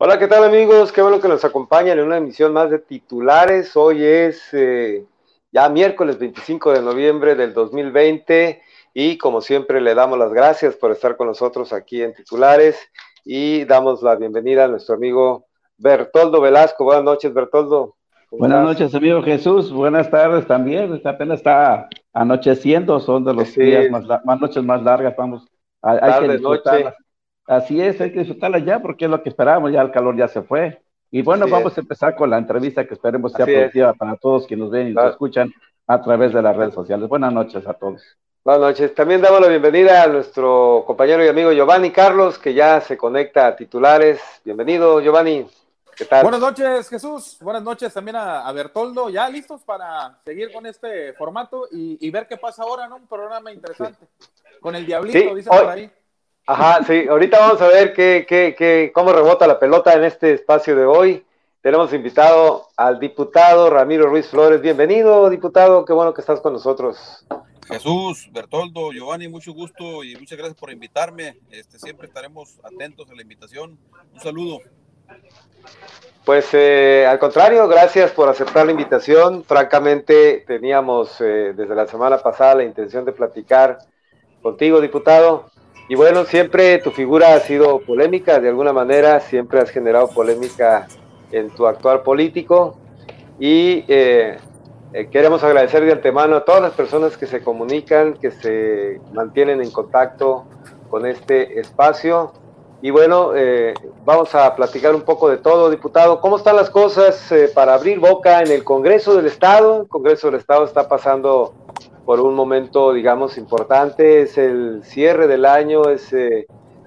Hola, ¿qué tal amigos? Qué bueno que nos acompañan en una emisión más de titulares. Hoy es eh, ya miércoles 25 de noviembre del 2020 y como siempre le damos las gracias por estar con nosotros aquí en titulares y damos la bienvenida a nuestro amigo Bertoldo Velasco. Buenas noches, Bertoldo. Buenas noches, amigo Jesús. Buenas tardes también. Apenas está anocheciendo, son de los días más, más, noches más largas. Vamos, hay, hay que noche. Así es, hay que disfrutarla ya porque es lo que esperábamos, ya el calor ya se fue. Y bueno, vamos a empezar con la entrevista que esperemos sea productiva para todos quienes nos ven y nos escuchan a través de las redes sociales. Buenas noches a todos. Buenas noches. También damos la bienvenida a nuestro compañero y amigo Giovanni Carlos, que ya se conecta a titulares. Bienvenido, Giovanni. ¿Qué tal? Buenas noches, Jesús. Buenas noches también a, Bertoldo. Ya listos para seguir con este formato y, ver qué pasa ahora, ¿no? Un programa interesante. Con el Diablito, dice por ahí. Ajá, sí, ahorita vamos a ver qué, qué, qué, cómo rebota la pelota en este espacio de hoy. Tenemos invitado al diputado Ramiro Ruiz Flores. Bienvenido, diputado, qué bueno que estás con nosotros. Jesús, Bertoldo, Giovanni, mucho gusto y muchas gracias por invitarme. Este, siempre estaremos atentos a la invitación. Un saludo. Pues eh, al contrario, gracias por aceptar la invitación. Francamente, teníamos eh, desde la semana pasada la intención de platicar contigo, diputado. Y bueno, siempre tu figura ha sido polémica, de alguna manera, siempre has generado polémica en tu actual político. Y eh, eh, queremos agradecer de antemano a todas las personas que se comunican, que se mantienen en contacto con este espacio. Y bueno, eh, vamos a platicar un poco de todo, diputado. ¿Cómo están las cosas para abrir boca en el Congreso del Estado? El Congreso del Estado está pasando por un momento, digamos, importante. Es el cierre del año, es eh,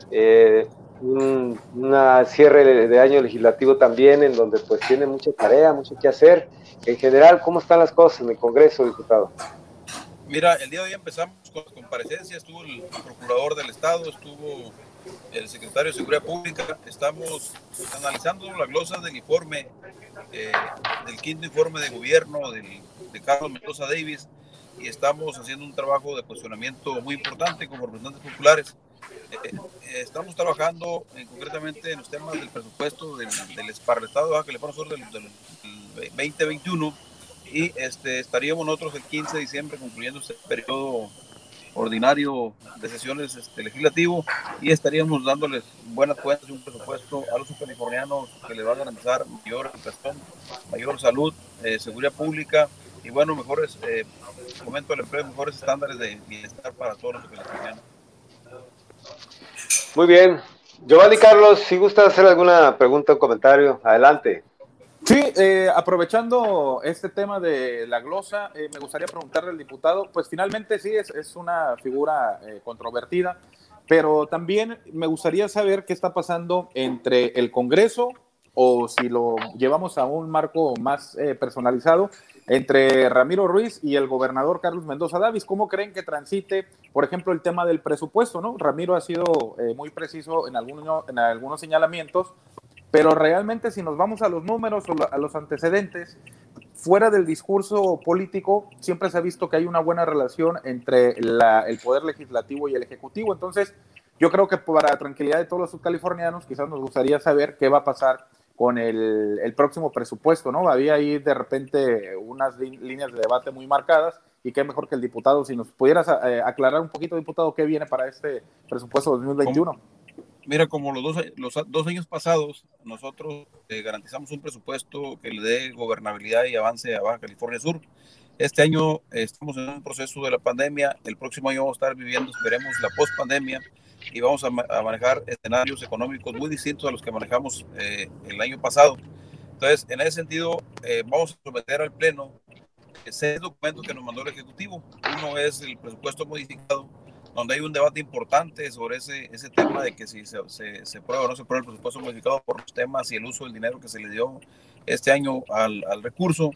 eh un una cierre de año legislativo también, en donde pues tiene mucha tarea, mucho que hacer. En general, ¿cómo están las cosas en el Congreso, diputado? Mira, el día de hoy empezamos con la comparecencia, estuvo el procurador del Estado, estuvo el secretario de Seguridad Pública, estamos analizando la glosa del informe, eh, del quinto informe de gobierno del, de Carlos Mendoza Davis, y estamos haciendo un trabajo de cuestionamiento muy importante como representantes populares. Eh, eh, estamos trabajando concretamente en los temas del presupuesto del, del para el Estado de Baja California Sur del, del, 2021 y este, estaríamos nosotros el 15 de diciembre concluyendo este periodo ordinario de sesiones este, legislativo y estaríamos dándoles buenas cuentas y un presupuesto a los californianos que les va a garantizar mayor educación, mayor salud, eh, seguridad pública y bueno, mejores, eh, fomento al empleo, mejores estándares de bienestar para todos los venezolanos. Muy bien. Giovanni Carlos, si gusta hacer alguna pregunta o comentario, adelante. Sí, eh, aprovechando este tema de la glosa, eh, me gustaría preguntarle al diputado, pues finalmente sí es, es una figura eh, controvertida, pero también me gustaría saber qué está pasando entre el Congreso o si lo llevamos a un marco más eh, personalizado, entre Ramiro Ruiz y el gobernador Carlos Mendoza Davis. ¿Cómo creen que transite, por ejemplo, el tema del presupuesto? ¿no? Ramiro ha sido eh, muy preciso en algunos, en algunos señalamientos, pero realmente si nos vamos a los números o a los antecedentes, fuera del discurso político, siempre se ha visto que hay una buena relación entre el poder legislativo y el ejecutivo. Entonces, yo creo que para la tranquilidad de todos los subcalifornianos, quizás nos gustaría saber qué va a pasar con el, próximo presupuesto, ¿no? Había ahí de repente unas líneas de debate muy marcadas y qué mejor que el diputado, si nos pudieras eh, aclarar un poquito, diputado, qué viene para este presupuesto 2021. Mira, como los dos, los dos años pasados, nosotros eh, garantizamos un presupuesto que le dé gobernabilidad y avance a Baja California Sur. Este año eh, estamos en un proceso de la pandemia, el próximo año vamos a estar viviendo, esperemos, la post-pandemia y vamos a, manejar escenarios económicos muy distintos a los que manejamos eh, el año pasado. Entonces, en ese sentido, eh, vamos a someter al Pleno seis documentos que nos mandó el Ejecutivo. Uno es el presupuesto modificado, donde hay un debate importante sobre ese, ese tema de que si se, se, se prueba o no se prueba el presupuesto modificado por los temas y el uso del dinero que se le dio este año al, al recurso.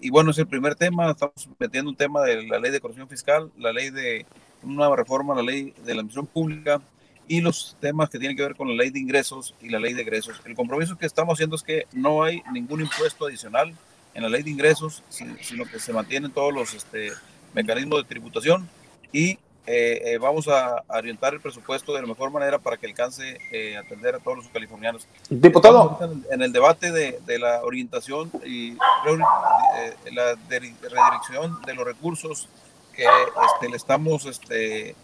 Y bueno, es el primer tema. Estamos metiendo un tema de la ley de corrupción fiscal, la ley de una reforma a la ley de la admisión pública y los temas que tienen que ver con la ley de ingresos y la ley de egresos. El compromiso que estamos haciendo es que no hay ningún impuesto adicional en la ley de ingresos, sino que se mantienen todos los este, mecanismos de tributación y eh, eh, vamos a, orientar el presupuesto de la mejor manera para que alcance eh, atender a todos los californianos. Diputado. En, el debate de, de, la orientación y la redirección de los recursos que este, le estamos este,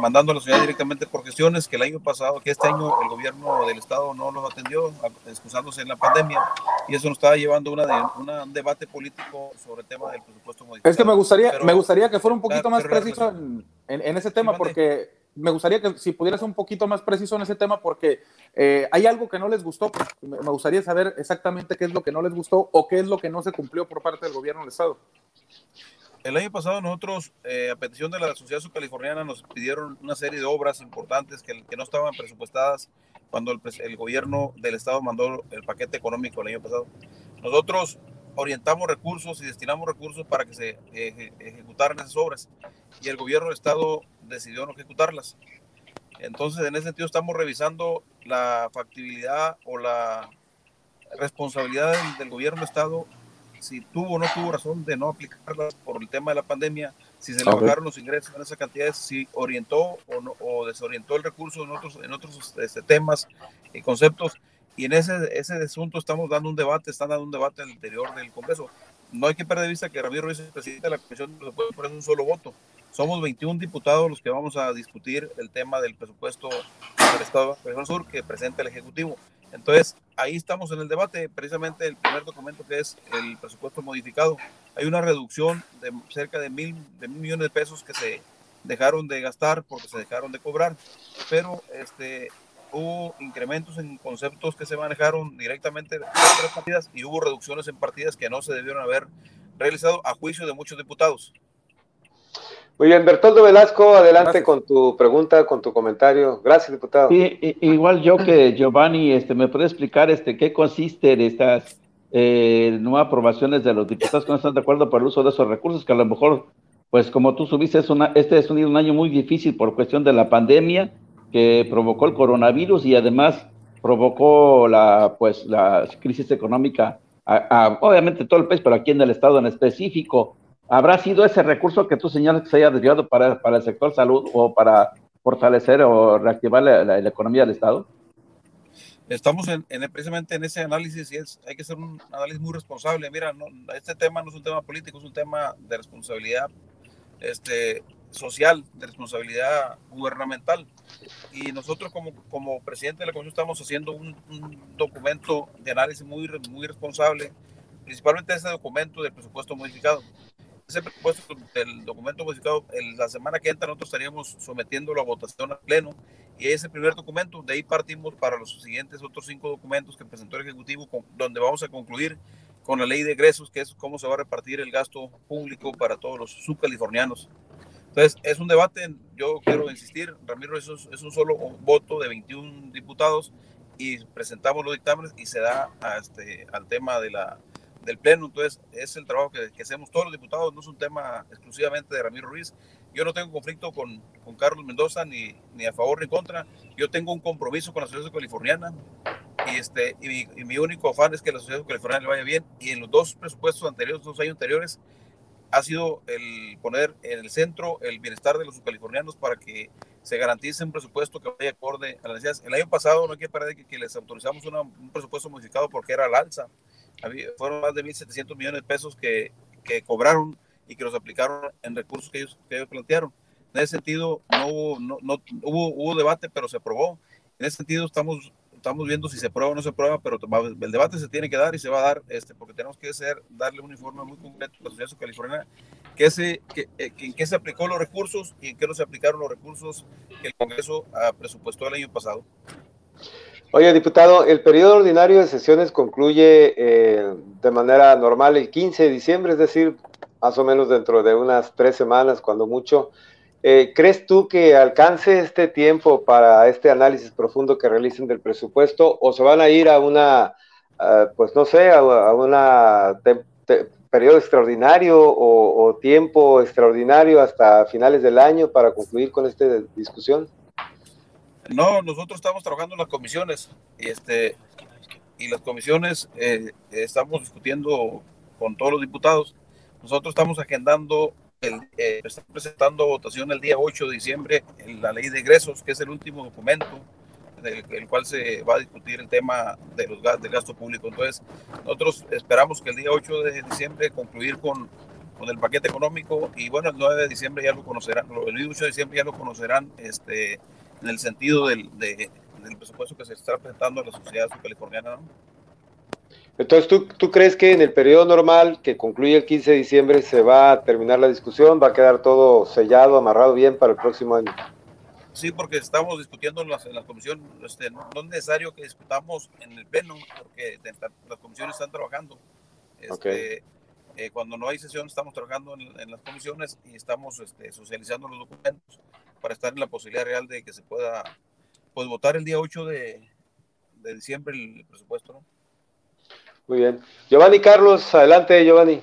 mandando a la ciudad directamente por gestiones que el año pasado, que este año el gobierno del estado no los atendió, excusándose en la pandemia, y eso nos estaba llevando una de, un debate político sobre el tema del presupuesto modificado. Es que me gustaría, me gustaría que fuera un poquito más preciso en, en, ese tema, porque me gustaría que si pudieras un poquito más preciso en ese tema, porque eh, hay algo que no les gustó, me gustaría saber exactamente qué es lo que no les gustó o qué es lo que no se cumplió por parte del gobierno del estado. El año pasado nosotros, eh, a petición de la Sociedad Subcaliforniana, nos pidieron una serie de obras importantes que, no estaban presupuestadas cuando el, el, gobierno del estado mandó el paquete económico el año pasado. Nosotros orientamos recursos y destinamos recursos para que se ejecutaran esas obras y el gobierno del estado decidió no ejecutarlas. Entonces, en ese sentido, estamos revisando la factibilidad o la responsabilidad del, del gobierno del estado si tuvo o no tuvo razón de no aplicarlas por el tema de la pandemia, si se le bajaron los ingresos en esas cantidades, si orientó o, no, o desorientó el recurso en otros, en otros este, temas y conceptos. Y en ese, ese asunto estamos dando un debate, están dando un debate al interior del Congreso. No hay que perder de vista que Ramiro Ruiz es presidente de la Comisión de Presupuesto, por un solo voto. Somos 21 diputados los que vamos a discutir el tema del presupuesto del Estado de Sur que presenta el Ejecutivo. Entonces, ahí estamos en el debate, precisamente el primer documento que es el presupuesto modificado. Hay una reducción de cerca de mil, de mil millones de pesos que se dejaron de gastar porque se dejaron de cobrar, pero este, hubo incrementos en conceptos que se manejaron directamente en otras partidas y hubo reducciones en partidas que no se debieron haber realizado a juicio de muchos diputados. Muy bien, Bertoldo Velasco, adelante con tu pregunta, con tu comentario. Gracias, diputado. Sí, igual yo que Giovanni, este, ¿me puede explicar este, qué consisten estas eh, nuevas aprobaciones de los diputados que no están de acuerdo por el uso de esos recursos? Que a lo mejor, pues como tú subiste, es una, este es un, año muy difícil por cuestión de la pandemia que provocó el coronavirus y además provocó la, pues, la crisis económica, obviamente todo el país, pero aquí en el estado en específico. ¿Habrá sido ese recurso que tú señalas que se haya desviado para, para el sector salud o para fortalecer o reactivar la, economía del Estado? Estamos en, precisamente en ese análisis y es, hay que ser un análisis muy responsable. Mira, este tema no es un tema político, es un tema de responsabilidad este, social, de responsabilidad gubernamental. Y nosotros como, como presidente de la Comisión estamos haciendo un, un documento de análisis muy, muy responsable, principalmente ese documento del presupuesto modificado ese presupuesto del documento modificado, la semana que entra nosotros estaríamos sometiéndolo a votación al Pleno y ese primer documento, de ahí partimos para los siguientes otros cinco documentos que presentó el Ejecutivo, donde vamos a concluir con la ley de egresos, que es cómo se va a repartir el gasto público para todos los subcalifornianos. Entonces, es un debate, yo quiero insistir, Ramiro, eso es, un solo voto de 21 diputados y presentamos los dictámenes y se da a este, al tema de la, del Pleno. Entonces, es el trabajo que, hacemos todos los diputados, no es un tema exclusivamente de Ramiro Ruiz. Yo no tengo conflicto con, con Carlos Mendoza ni, ni, a favor ni contra. Yo tengo un compromiso con la sociedad californiana y, este, y mi, único afán es que la sociedad californiana le vaya bien. Y en los dos presupuestos anteriores, dos años anteriores, ha sido el poner en el centro el bienestar de los californianos para que se garantice un presupuesto que vaya acorde a las necesidades. El año pasado no hay que parar que, que les autorizamos un presupuesto modificado porque era al alza fueron más de 1.700 millones de pesos que, que, cobraron y que los aplicaron en recursos que ellos, que ellos plantearon. En ese sentido, no hubo, no, no, hubo, hubo debate, pero se aprobó. En ese sentido, estamos, estamos viendo si se aprueba o no se aprueba, pero el debate se tiene que dar y se va a dar, este, porque tenemos que hacer, darle un informe muy concreto a la sociedad californiana que se, que, eh, en qué se aplicó los recursos y en qué no se aplicaron los recursos que el Congreso ah, presupuestó el año pasado. Oye, diputado, el periodo ordinario de sesiones concluye eh, de manera normal el 15 de diciembre, es decir, más o menos dentro de unas tres semanas, cuando mucho. Eh, ¿Crees tú que alcance este tiempo para este análisis profundo que realicen del presupuesto o se van a ir a una, pues no sé, a, un periodo extraordinario o, o tiempo extraordinario hasta finales del año para concluir con esta discusión? No, nosotros estamos trabajando en las comisiones y, este, y las comisiones eh, estamos discutiendo con todos los diputados. Nosotros estamos agendando eh, están presentando votación el día 8 de diciembre en la ley de egresos, que es el último documento del el cual se va a discutir el tema de los del gasto público. Entonces, nosotros esperamos que el día 8 de diciembre concluir con, con el paquete económico y bueno, el 9 de diciembre ya lo conocerán, el 8 de diciembre ya lo conocerán este, en el sentido del, de, del presupuesto que se está presentando a la sociedad californiana. Entonces, ¿tú, ¿tú crees que en el periodo normal, que concluye el 15 de diciembre, se va a terminar la discusión? ¿Va a quedar todo sellado, amarrado bien para el próximo año? Sí, porque estamos discutiendo en la, en la comisión. Este, no, es necesario que discutamos en el pleno, porque las comisiones están trabajando. Este, eh, cuando no hay sesión, estamos trabajando en, las comisiones y estamos este, socializando los documentos para estar en la posibilidad real de que se pueda pues, votar el día 8 de, de diciembre el presupuesto. ¿no? Muy bien. Giovanni Carlos, adelante, Giovanni.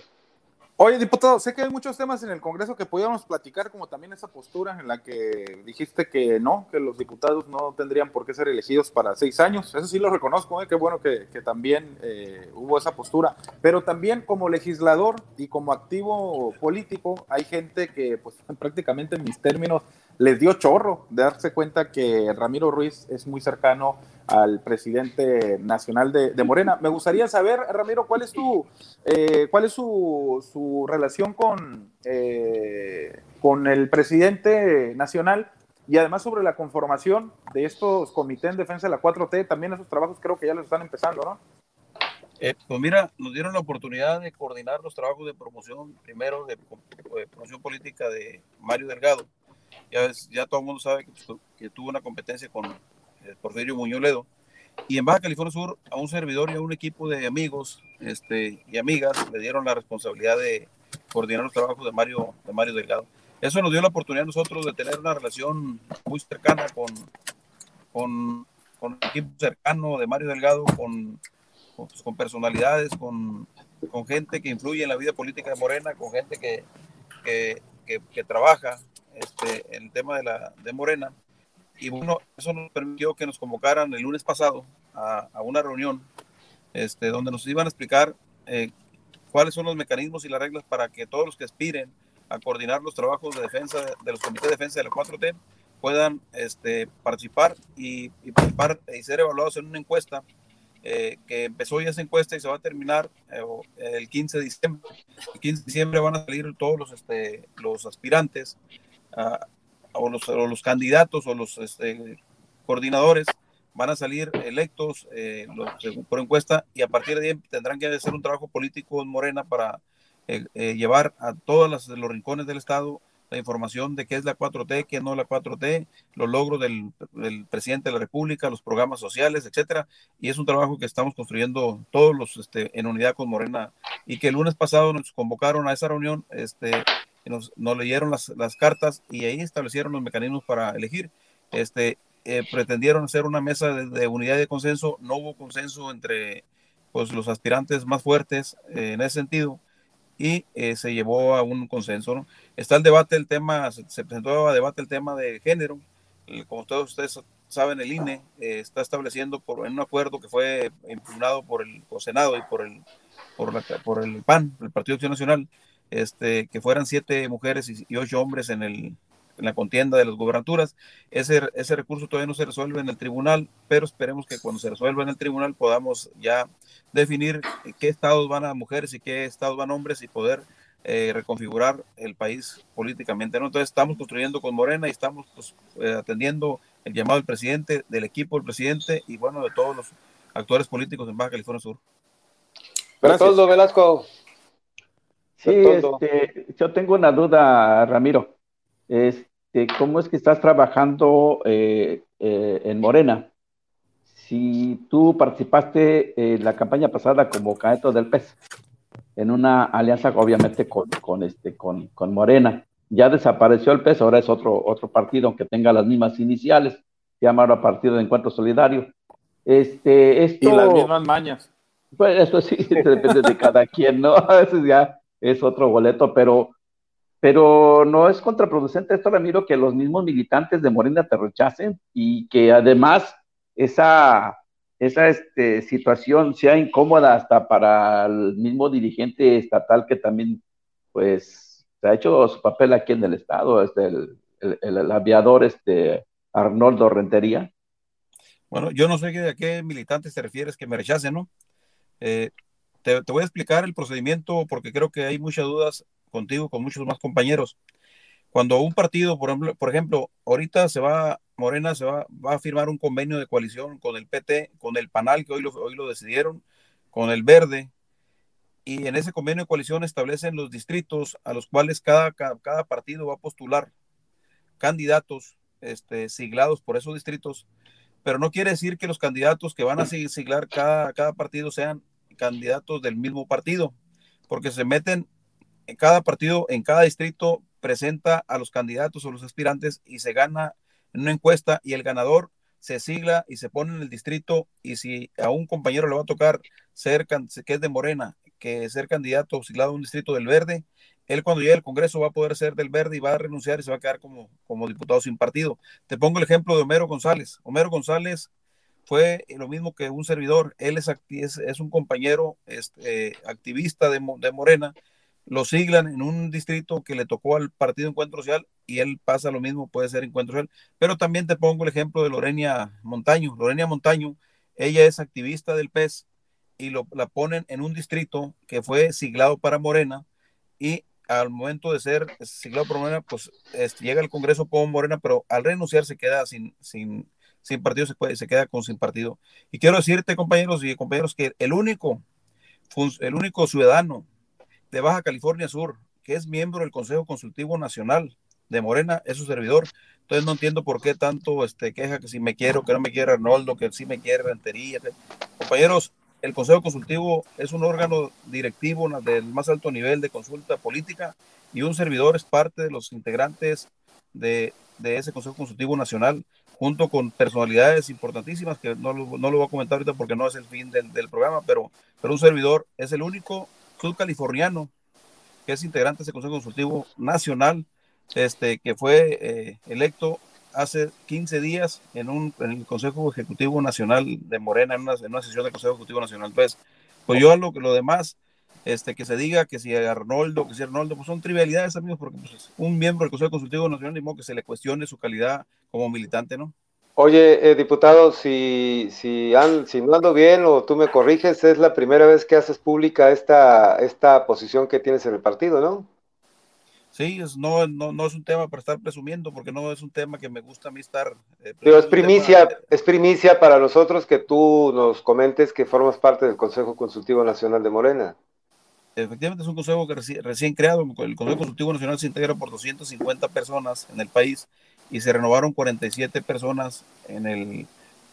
Oye, diputado, sé que hay muchos temas en el Congreso que pudiéramos platicar, como también esa postura en la que dijiste que no, que los diputados no tendrían por qué ser elegidos para seis años. Eso sí lo reconozco, ¿eh? qué bueno que, también eh, hubo esa postura. Pero también como legislador y como activo político, hay gente que, pues prácticamente en mis términos, les dio chorro de darse cuenta que Ramiro Ruiz es muy cercano al presidente nacional de, Morena. Me gustaría saber, Ramiro, cuál es tu, eh, cuál es su, relación con, eh, con el presidente nacional y además sobre la conformación de estos comités en defensa de la 4T, también esos trabajos creo que ya los están empezando, ¿no? Eh, pues mira, nos dieron la oportunidad de coordinar los trabajos de promoción, primero de, promoción política de Mario Delgado. Ya, ya todo el mundo sabe que, pues, tuvo una competencia con eh, Porfirio Muñoz Ledo. Y en Baja California Sur, a un servidor y a un equipo de amigos este, y amigas le dieron la responsabilidad de coordinar los trabajos de Mario, de Mario Delgado. Eso nos dio la oportunidad a nosotros de tener una relación muy cercana con, con, equipo cercano de Mario Delgado, con, pues, con, personalidades, con, con gente que influye en la vida política de Morena, con gente que, que, que trabaja este, en el tema de, la, de Morena. Y bueno, eso nos permitió que nos convocaran el lunes pasado a, a una reunión este, donde nos iban a explicar eh, cuáles son los mecanismos y las reglas para que todos los que aspiren a coordinar los trabajos de defensa de los comités de defensa de la 4T puedan este, participar y, y, participar y ser evaluados en una encuesta eh, que empezó ya esa encuesta y se va a terminar eh, el 15 de diciembre. El 15 de diciembre van a salir todos los, este, los aspirantes a, o los, los candidatos o los este, coordinadores van a salir electos eh, por encuesta y a partir de ahí tendrán que hacer un trabajo político en Morena para eh, eh, llevar a todos los, rincones del Estado la información de qué es la 4T, qué no la 4T, los logros del, del, presidente de la República, los programas sociales, etcétera. Y es un trabajo que estamos construyendo todos los este, en unidad con Morena y que el lunes pasado nos convocaron a esa reunión este, nos, nos leyeron las, cartas y ahí establecieron los mecanismos para elegir. Este, eh, pretendieron hacer una mesa de, de, unidad de consenso, no hubo consenso entre pues, los aspirantes más fuertes eh, en ese sentido y eh, se llevó a un consenso. Está el debate, el tema, se, se, presentó debate el tema de género, como todos ustedes saben, el INE está estableciendo por, en un acuerdo que fue impugnado por el Senado y por el, por, la, por el PAN, el Partido Acción Nacional, este, que fueran siete mujeres y, ocho hombres en, el, en la contienda de las gobernaturas. Ese, ese recurso todavía no se resuelve en el tribunal, pero esperemos que cuando se resuelva en el tribunal podamos ya definir qué estados van a mujeres y qué estados van a hombres y poder eh, reconfigurar el país políticamente. ¿no? Entonces estamos construyendo con Morena y estamos pues, eh, atendiendo el llamado del presidente, del equipo del presidente y bueno, de todos los actores políticos en Baja California Sur. Gracias. Velasco. Sí, este, yo tengo una duda, Ramiro. Este, ¿Cómo es que estás trabajando eh, eh, en Morena? Si tú participaste en la campaña pasada como candidato del PES, en una alianza obviamente con, con, este, con, con Morena, ya desapareció el PES, ahora es otro, otro partido, aunque tenga las mismas iniciales, se llama ahora Partido de Encuentro Solidario. Este, esto, y las mismas mañas. Pues eso sí, depende de cada quien, ¿no? A veces ya es otro boleto, pero, pero no es contraproducente esto, Ramiro, que los mismos militantes de Morena te rechacen y que además esa, esa este, situación sea incómoda hasta para el mismo dirigente estatal que también, pues, se ha hecho su papel aquí en el Estado, este, el, el, aviador este, Arnoldo Rentería. Bueno, yo no sé a qué militantes te refieres que me rechacen, ¿no? Eh, te, te, voy a explicar el procedimiento porque creo que hay muchas dudas contigo, con muchos más compañeros. Cuando un partido, por ejemplo, por ejemplo ahorita se va, Morena se va, va, a firmar un convenio de coalición con el PT, con el PANAL, que hoy lo, hoy lo decidieron, con el Verde, y en ese convenio de coalición establecen los distritos a los cuales cada, cada, partido va a postular candidatos este, siglados por esos distritos, pero no quiere decir que los candidatos que van a siglar cada, cada partido sean candidatos del mismo partido, porque se meten en cada partido, en cada distrito, presenta a los candidatos o los aspirantes y se gana una encuesta y el ganador se sigla y se pone en el distrito y si a un compañero le va a tocar ser que es de Morena, que ser candidato siglado a un distrito del Verde, él cuando llegue al Congreso va a poder ser del Verde y va a renunciar y se va a quedar como, como diputado sin partido. Te pongo el ejemplo de Homero González. Homero González fue lo mismo que un servidor. Él es, es, un compañero este, activista de, de Morena lo siglan en un distrito que le tocó al Partido Encuentro Social y él pasa lo mismo, puede ser Encuentro Social. Pero también te pongo el ejemplo de Lorenia Montaño. Lorenia Montaño, ella es activista del PES y lo, la ponen en un distrito que fue siglado para Morena y al momento de ser siglado por Morena, pues este, llega al Congreso como Morena, pero al renunciar se queda sin, sin, sin partido, se, puede, se queda con sin partido. Y quiero decirte, compañeros y compañeros, que el único, el único ciudadano de Baja California Sur, que es miembro del Consejo Consultivo Nacional de Morena, es su servidor. Entonces no entiendo por qué tanto este, queja que si me quiero, que no me quiere Arnoldo, que si me quiere Rentería. Compañeros, el Consejo Consultivo es un órgano directivo del más alto nivel de consulta política y un servidor es parte de los integrantes de, de ese Consejo Consultivo Nacional, junto con personalidades importantísimas que no, no lo voy a comentar ahorita porque no es el fin del, del programa, pero, pero un servidor es el único californiano, que es integrante de ese Consejo Consultivo Nacional, este, que fue eh, electo hace 15 días en, un, en el Consejo Ejecutivo Nacional de Morena, en una, en una sesión del Consejo Ejecutivo Nacional. Pues, pues yo lo, lo demás, este, que se diga que si Arnoldo, que si Arnoldo, pues son trivialidades, amigos, porque pues, un miembro del Consejo Consultivo Nacional, ni modo que se le cuestione su calidad como militante, ¿no? Oye, eh, diputado, si, si, si no ando bien o tú me corriges, es la primera vez que haces pública esta, esta posición que tienes en el partido, ¿no? Sí, es, no, no, no, es un tema para estar presumiendo, porque no es un tema que me gusta a mí estar. Eh, Pero es primicia, es primicia para nosotros que tú nos comentes que formas parte del Consejo Consultivo Nacional de Morena. Efectivamente, es un consejo que recién creado. El Consejo Consultivo Nacional se integra por 250 personas en el país y se renovaron 47 personas en el,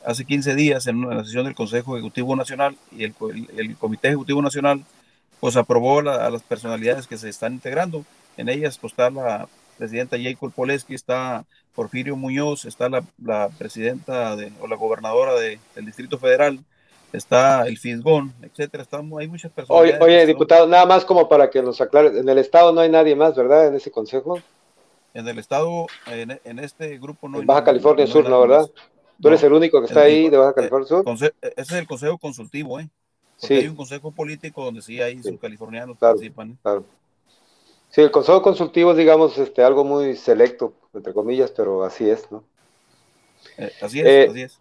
hace 15 días en una sesión del Consejo Ejecutivo Nacional y el, el, Comité Ejecutivo Nacional pues aprobó a las personalidades que se están integrando. En ellas pues está la presidenta Jacob Poleski, está Porfirio Muñoz, está la, la presidenta de, o la gobernadora de, del Distrito Federal, está el Fisgón, etcétera. Estamos, hay muchas personas. Oye, oye diputado, nada más como para que nos aclare, en el Estado no hay nadie más, ¿verdad? En ese consejo. En el estado, en, en este grupo no. En Baja California Sur, ¿no, verdad? Tú eres el único que está ahí de Baja California Sur. ese es el consejo consultivo, ¿eh? Porque sí. hay un consejo político donde sí hay sí. californianos claro, participan. ¿eh? Claro. Sí, el consejo consultivo es, digamos, este, algo muy selecto, entre comillas, pero así es, ¿no? Eh, así es, eh, así es.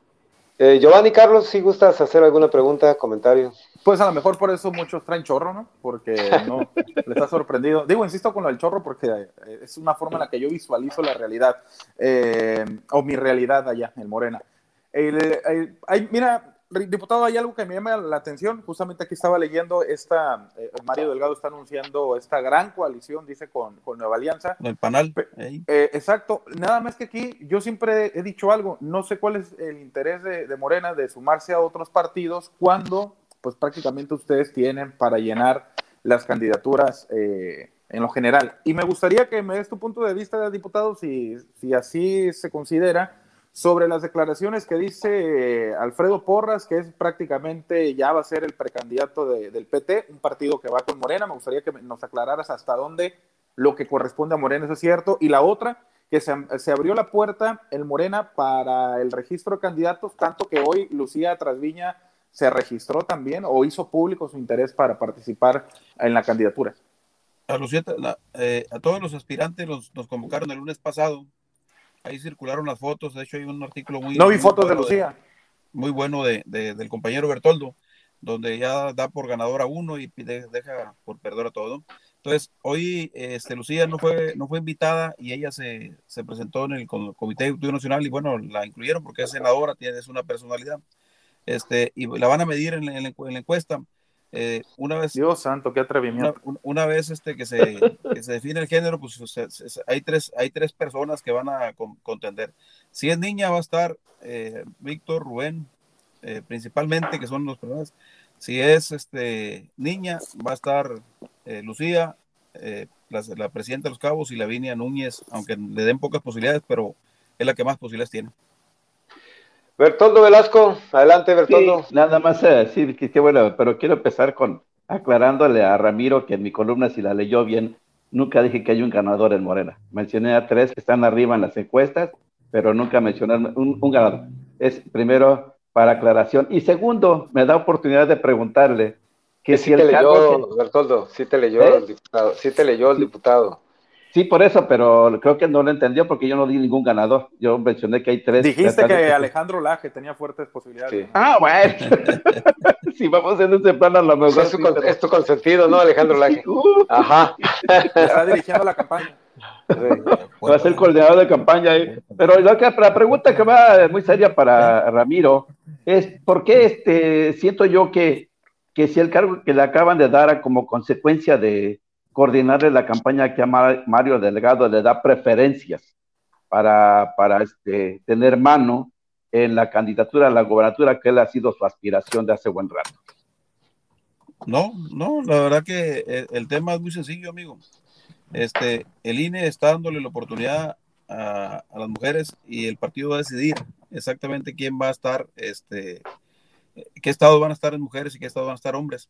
Eh, Giovanni Carlos, si gustas hacer alguna pregunta, comentario. Pues a lo mejor por eso muchos traen chorro, ¿no? Porque no les ha sorprendido. Digo, insisto con lo del chorro porque eh, es una forma en la que yo visualizo la realidad, eh, o mi realidad allá en Morena. El, el, hay, mira, diputado, hay algo que me llama la atención. Justamente aquí estaba leyendo esta, eh, Mario Delgado está anunciando esta gran coalición, dice, con, con Nueva Alianza. El panel. Eh, exacto. Nada más que aquí yo siempre he dicho algo, no sé cuál es el interés de, de, Morena de sumarse a otros partidos cuando, pues prácticamente ustedes tienen para llenar las candidaturas eh, en lo general. Y me gustaría que me des tu punto de vista, diputado, si, si así se considera sobre las declaraciones que dice Alfredo Porras, que es prácticamente ya va a ser el precandidato de, del PT, un partido que va con Morena. Me gustaría que nos aclararas hasta dónde lo que corresponde a Morena es cierto. Y la otra, que se, se, abrió la puerta en Morena para el registro de candidatos, tanto que hoy Lucía Trasviña se registró también o hizo público su interés para participar en la candidatura. A siete, eh, a todos los aspirantes los, convocaron el lunes pasado. Ahí circularon las fotos. De hecho, hay un artículo muy. No vi fotos de Lucía. muy bueno de, del compañero Bertoldo, donde ya da por ganador a uno y deja por perder a todo. Entonces, hoy este, Lucía no fue, no fue invitada y ella se, se presentó en el Comité Ejecutivo Nacional y bueno, la incluyeron porque es senadora, tiene es una personalidad. Este, y la van a medir en, en la encuesta. Eh, una vez, Dios santo, qué atrevimiento. Una, vez este, que, se, que se define el género, pues hay, tres, hay tres personas que van a contender. Si es niña, va a estar eh, Víctor, Rubén, eh, principalmente, que son los personas. Si es este, niña, va a estar Lucía, la, la, presidenta de los Cabos y Lavinia Núñez, aunque le den pocas posibilidades, pero es la que más posibilidades tiene. Bertoldo Velasco, adelante Bertoldo. nada más decir que qué bueno, pero quiero empezar con aclarándole a Ramiro que en mi columna, si la leyó bien, nunca dije que hay un ganador en Morena. Mencioné a tres que están arriba en las encuestas, pero nunca mencioné un, ganador. Es primero para aclaración. Y segundo, me da oportunidad de preguntarle que, si el te leyó, Bertoldo, sí te leyó ¿Eh? el diputado, sí te leyó el diputado. Sí, por eso, pero creo que no lo entendió porque yo no di ningún ganador. Yo mencioné que hay tres. Dijiste que Alejandro Laje tenía fuertes posibilidades. Ah, bueno. si vamos en ese plano, a lo mejor. Es, es tu consentido, ¿no, Alejandro Laje? Ajá. Está dirigiendo la campaña. Va a ser coordinador de campaña ahí. Pero la, la pregunta que va muy seria para Ramiro es: ¿por qué este, siento yo que, que si el cargo que le acaban de dar como consecuencia de coordinarle la campaña que a Mario Delgado le da preferencias para, para este, tener mano en la candidatura a la gobernatura, que él ha sido su aspiración de hace buen rato. No, no, la verdad que el, tema es muy sencillo, amigo. Este, el INE está dándole la oportunidad a, a, las mujeres y el partido va a decidir exactamente quién va a estar, este, qué estado van a estar en mujeres y qué estado van a estar hombres.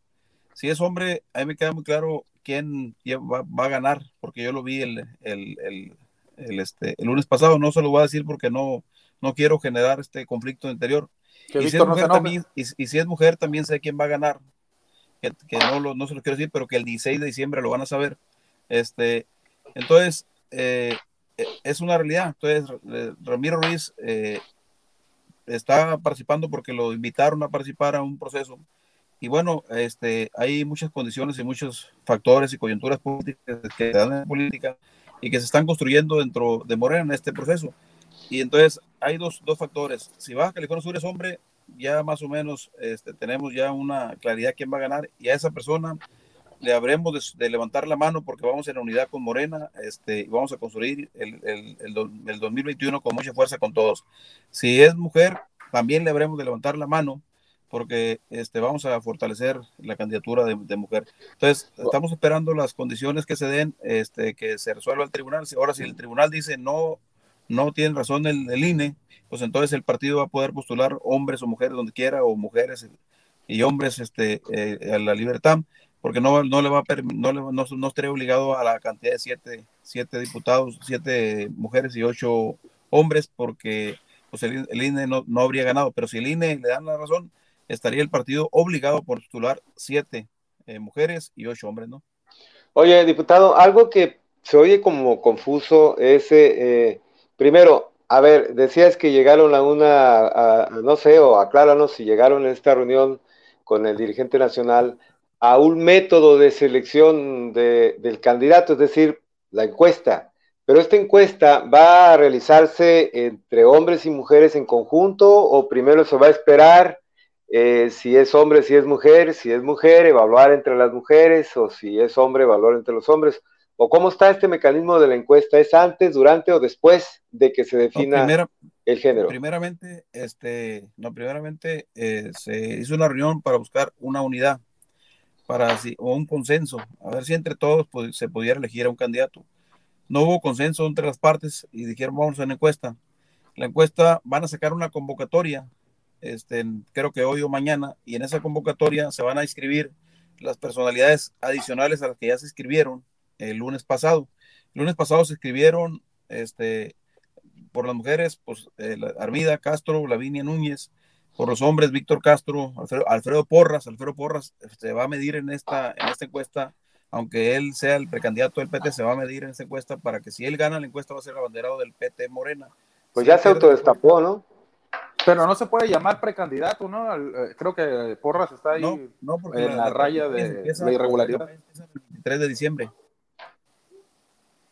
Si es hombre, a mí me queda muy claro quién va, a ganar, porque yo lo vi el, el, este, el lunes pasado, no se lo voy a decir porque no, no quiero generar este conflicto interior. Y si, también, y, si, es mujer, también sé quién va a ganar, que, no, lo, no se lo quiero decir, pero que el 16 de diciembre lo van a saber. Este, entonces, eh, e, es una realidad. Entonces, Ramiro Ruiz eh, está participando porque lo invitaron a participar a un proceso y bueno, este, hay muchas condiciones y muchos factores y coyunturas políticas que dan en política y que se están construyendo dentro de Morena en este proceso. Y entonces hay dos, dos factores. Si Baja California Sur es hombre, ya más o menos este, tenemos ya una claridad quién va a ganar y a esa persona le habremos de, levantar la mano porque vamos en la unidad con Morena este, y vamos a construir el, el, el, el 2021 con mucha fuerza con todos. Si es mujer, también le habremos de levantar la mano porque este, vamos a fortalecer la candidatura de, mujer. Entonces, estamos esperando las condiciones que se den, este, que se resuelva el tribunal. Ahora, si el tribunal dice no, no tiene razón el, INE, pues entonces el partido va a poder postular hombres o mujeres donde quiera, o mujeres y hombres este, eh, a la libertad, porque no, no le va a no, le, no, no estaría obligado a la cantidad de siete, siete diputados, siete mujeres y ocho hombres, porque pues el, INE no, no habría ganado. Pero si el INE le dan la razón, estaría el partido obligado por titular siete eh, mujeres y ocho hombres, ¿no? Oye, diputado, algo que se oye como confuso es, eh, eh, primero, a ver, decías que llegaron a una, no sé, o acláranos si llegaron en esta reunión con el dirigente nacional a un método de selección del candidato, es decir, la encuesta. Pero esta encuesta va a realizarse entre hombres y mujeres en conjunto o primero se va a esperar eh, si es hombre, si es mujer, si es mujer, evaluar entre las mujeres, o si es hombre, evaluar entre los hombres, o cómo está este mecanismo de la encuesta, ¿es antes, durante o después de que se defina el género? Primeramente, este, no, primeramente eh, se hizo una reunión para buscar una unidad, para o un consenso, a ver si entre todos pues, se pudiera elegir a un candidato. No hubo consenso entre las partes y dijeron vamos a una encuesta. La encuesta van a sacar una convocatoria este, creo que hoy o mañana, y en esa convocatoria se van a inscribir las personalidades adicionales a las que ya se inscribieron el lunes pasado. El lunes pasado se inscribieron este, por las mujeres, pues eh, Armida Castro, Lavinia Núñez, por los hombres, Víctor Castro, Alfredo, Porras, Alfredo Porras se va a medir en esta, en esta encuesta aunque él sea el precandidato del PT, se va a medir en esa encuesta para que si él gana la encuesta va a ser abanderado del PT Morena. Pues ya se autodestapó, ¿no? Pero no se puede llamar precandidato, ¿no? Eh, creo que Porras está ahí no, porque en la, raya de la irregularidad. El 3 de diciembre.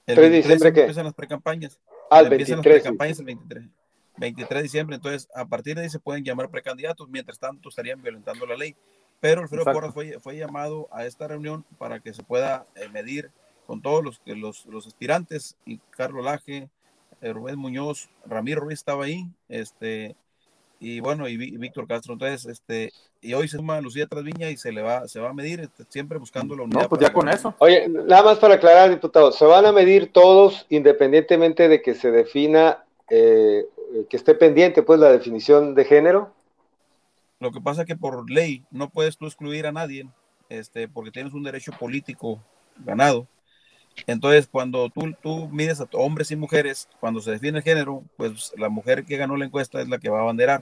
El 3 de diciembre que empiezan las precampañas. Ah, el 23. Empiezan las precampañas el 23. 23 de diciembre, entonces a partir de ahí se pueden llamar precandidatos, mientras tanto estarían violentando la ley. Pero Alfredo Porras fue, fue llamado a esta reunión para que se pueda eh, medir con todos los, los, los aspirantes, y Carlos Laje, eh, Rubén Muñoz, Ramiro Ruiz estaba ahí, este, y bueno, y, Víctor Castro. Entonces, este, y hoy se suma Lucía Trasviña y se le va, se va a medir, este, siempre buscando la unidad. No, pues ya con eso. Oye, nada más para aclarar, diputado, se van a medir todos independientemente de que se defina, eh, que esté pendiente, pues, la definición de género. Lo que pasa es que por ley no puedes tú excluir a nadie, este, porque tienes un derecho político ganado. Entonces, cuando tú, tú mides a hombres y mujeres, cuando se define el género, pues la mujer que ganó la encuesta es la que va a abanderar.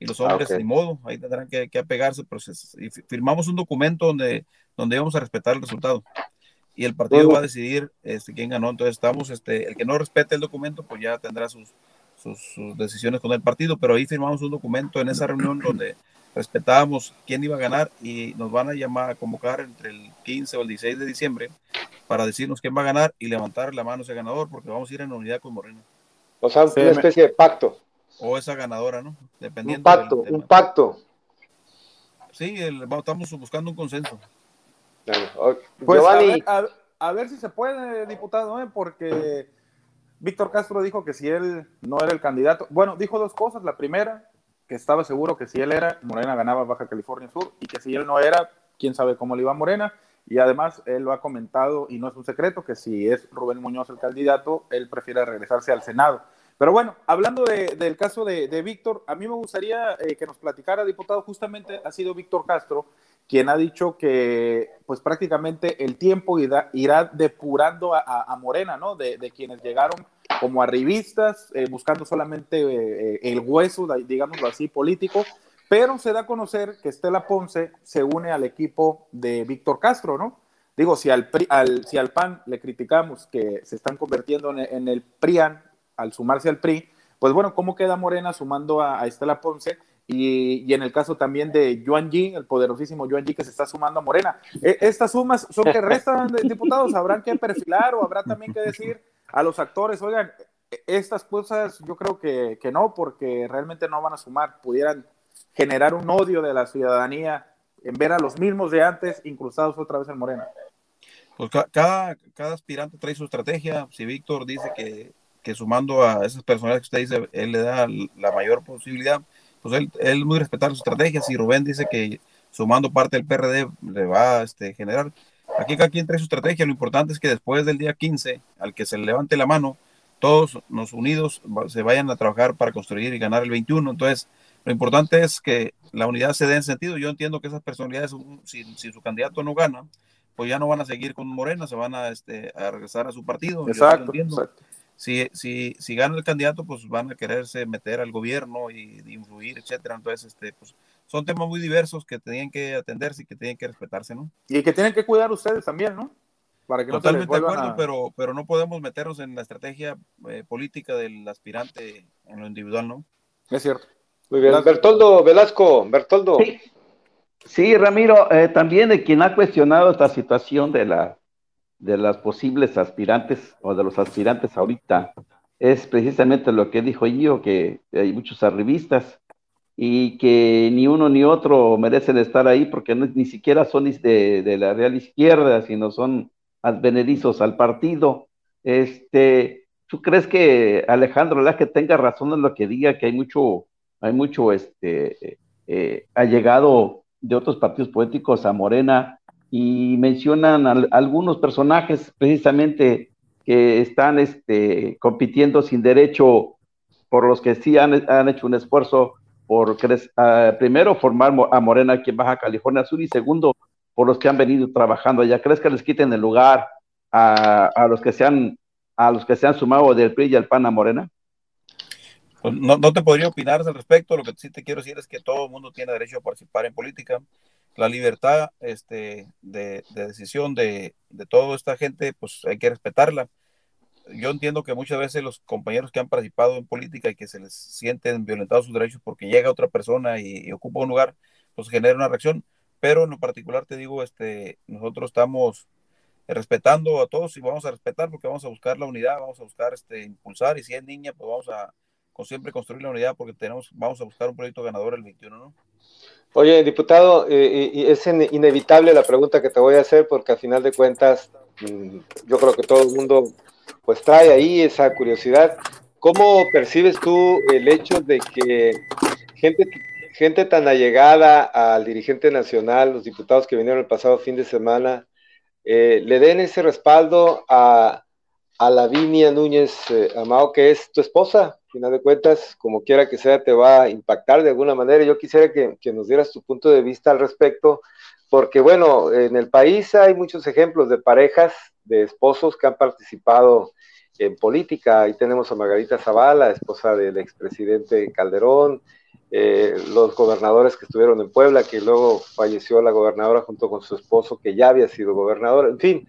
Y los ah, hombres, ni modo, ahí tendrán que, apegarse. Pero y firmamos un documento donde, donde vamos a respetar el resultado. Y el partido va a decidir este, quién ganó. Entonces, estamos, este, el que no respete el documento, pues ya tendrá sus, sus, sus decisiones con el partido. Pero ahí firmamos un documento en esa reunión donde respetábamos quién iba a ganar y nos van a llamar a convocar entre el 15 o el 16 de diciembre para decirnos quién va a ganar y levantar la mano ese ganador porque vamos a ir en unidad con Moreno. O sea, una especie de pacto. O esa ganadora, ¿no? Dependiendo. Un pacto, un pacto. Sí, estamos buscando un consenso. Pues a, ver, si se puede, diputado, ¿eh? porque Víctor Castro dijo que si él no era el candidato, bueno, dijo dos cosas. La primera, que estaba seguro que si él era, Morena ganaba Baja California Sur, y que si él no era, quién sabe cómo le iba a Morena. Y además, él lo ha comentado, y no es un secreto, que si es Rubén Muñoz el candidato, él prefiere regresarse al Senado. Pero bueno, hablando del caso de, Víctor, a mí me gustaría eh, que nos platicara, diputado, justamente ha sido Víctor Castro quien ha dicho que pues prácticamente el tiempo irá, depurando a, Morena, ¿no? De, quienes llegaron como arribistas, eh, buscando solamente eh, el hueso, digámoslo así, político, pero se da a conocer que Estela Ponce se une al equipo de Víctor Castro, ¿no? Digo, si al, si al PAN le criticamos que se están convirtiendo en, el PRIAN al sumarse al PRI, pues bueno, ¿cómo queda Morena sumando a, Estela Ponce? Y, en el caso también de Yuan Yi, el poderosísimo Yuan Yi que se está sumando a Morena. E, ¿Estas sumas son que restan, diputados? ¿Habrán que perfilar o habrá también que decir a los actores, oigan, estas cosas yo creo que, no, porque realmente no van a sumar, pudieran generar un odio de la ciudadanía en ver a los mismos de antes incrustados otra vez en Morena. Pues cada, cada aspirante trae su estrategia. Si Víctor dice que, que sumando a esas personas que usted dice, él le da la mayor posibilidad, pues él, él muy respetar su estrategia. Si Rubén dice que sumando parte del PRD le va a este, generar, Aquí cada quien trae su estrategia. Lo importante es que después del día 15, al que se levante la mano, todos nos unidos se vayan a trabajar para construir y ganar el 21. Entonces, lo importante es que la unidad se dé en sentido. Yo entiendo que esas personalidades, si, su candidato no gana, pues ya no van a seguir con Morena, se van a, este, a regresar a su partido. Exacto, Si, si, si gana el candidato, pues van a quererse meter al gobierno y, y influir, etcétera. Entonces, este, pues son temas muy diversos que tenían que atenderse y que tienen que respetarse, ¿no? Y que tienen que cuidar ustedes también, ¿no? Para que Totalmente no de acuerdo, pero, pero no podemos meternos en la estrategia eh, política del aspirante en lo individual, ¿no? Es cierto. Muy bien. Bertoldo Velasco, Bertoldo. Sí, Ramiro, eh, también de quien ha cuestionado esta situación de, la, de las posibles aspirantes o de los aspirantes ahorita es precisamente lo que dijo yo, que hay muchos arribistas y que ni uno ni otro merecen estar ahí porque ni siquiera son de, la real izquierda, sino son advenedizos al partido. Este, ¿Tú crees que Alejandro la que tenga razón en lo que diga que hay mucho, hay mucho este, eh, allegado de otros partidos políticos a Morena y mencionan algunos personajes precisamente que están este, compitiendo sin derecho por los que sí han, han hecho un esfuerzo por uh, primero formar a Morena aquí en Baja California Sur y segundo por los que han venido trabajando allá. ¿Crees que les quiten el lugar a, a los que se han a los que se han sumado del PRI y al PAN a Morena? Pues no, no, te podría opinar al respecto. Lo que sí te quiero decir es que todo el mundo tiene derecho a participar en política. La libertad este, de, decisión de, de toda esta gente, pues hay que respetarla. Yo entiendo que muchas veces los compañeros que han participado en política y que se les sienten violentados sus derechos porque llega otra persona y, ocupa un lugar, pues genera una reacción. Pero en lo particular te digo, este, nosotros estamos respetando a todos y vamos a respetar porque vamos a buscar la unidad, vamos a buscar este, impulsar y si es niña, pues vamos a siempre construir la unidad porque tenemos, vamos a buscar un proyecto ganador el 21, ¿no? Oye, diputado, eh, y es inevitable la pregunta que te voy a hacer porque al final de cuentas mm, yo creo que todo el mundo pues trae ahí esa curiosidad. ¿Cómo percibes tú el hecho de que gente, gente tan allegada al dirigente nacional, los diputados que vinieron el pasado fin de semana, eh, le den ese respaldo a, a Lavinia Núñez eh, Amado, que es tu esposa? final de cuentas, como quiera que sea, te va a impactar de alguna manera. Yo quisiera que, nos dieras tu punto de vista al respecto, porque bueno, en el país hay muchos ejemplos de parejas, de esposos que han participado en política. Ahí tenemos a Margarita Zavala, esposa del expresidente Calderón, eh, los gobernadores que estuvieron en Puebla, que luego falleció la gobernadora junto con su esposo, que ya había sido gobernador. En fin,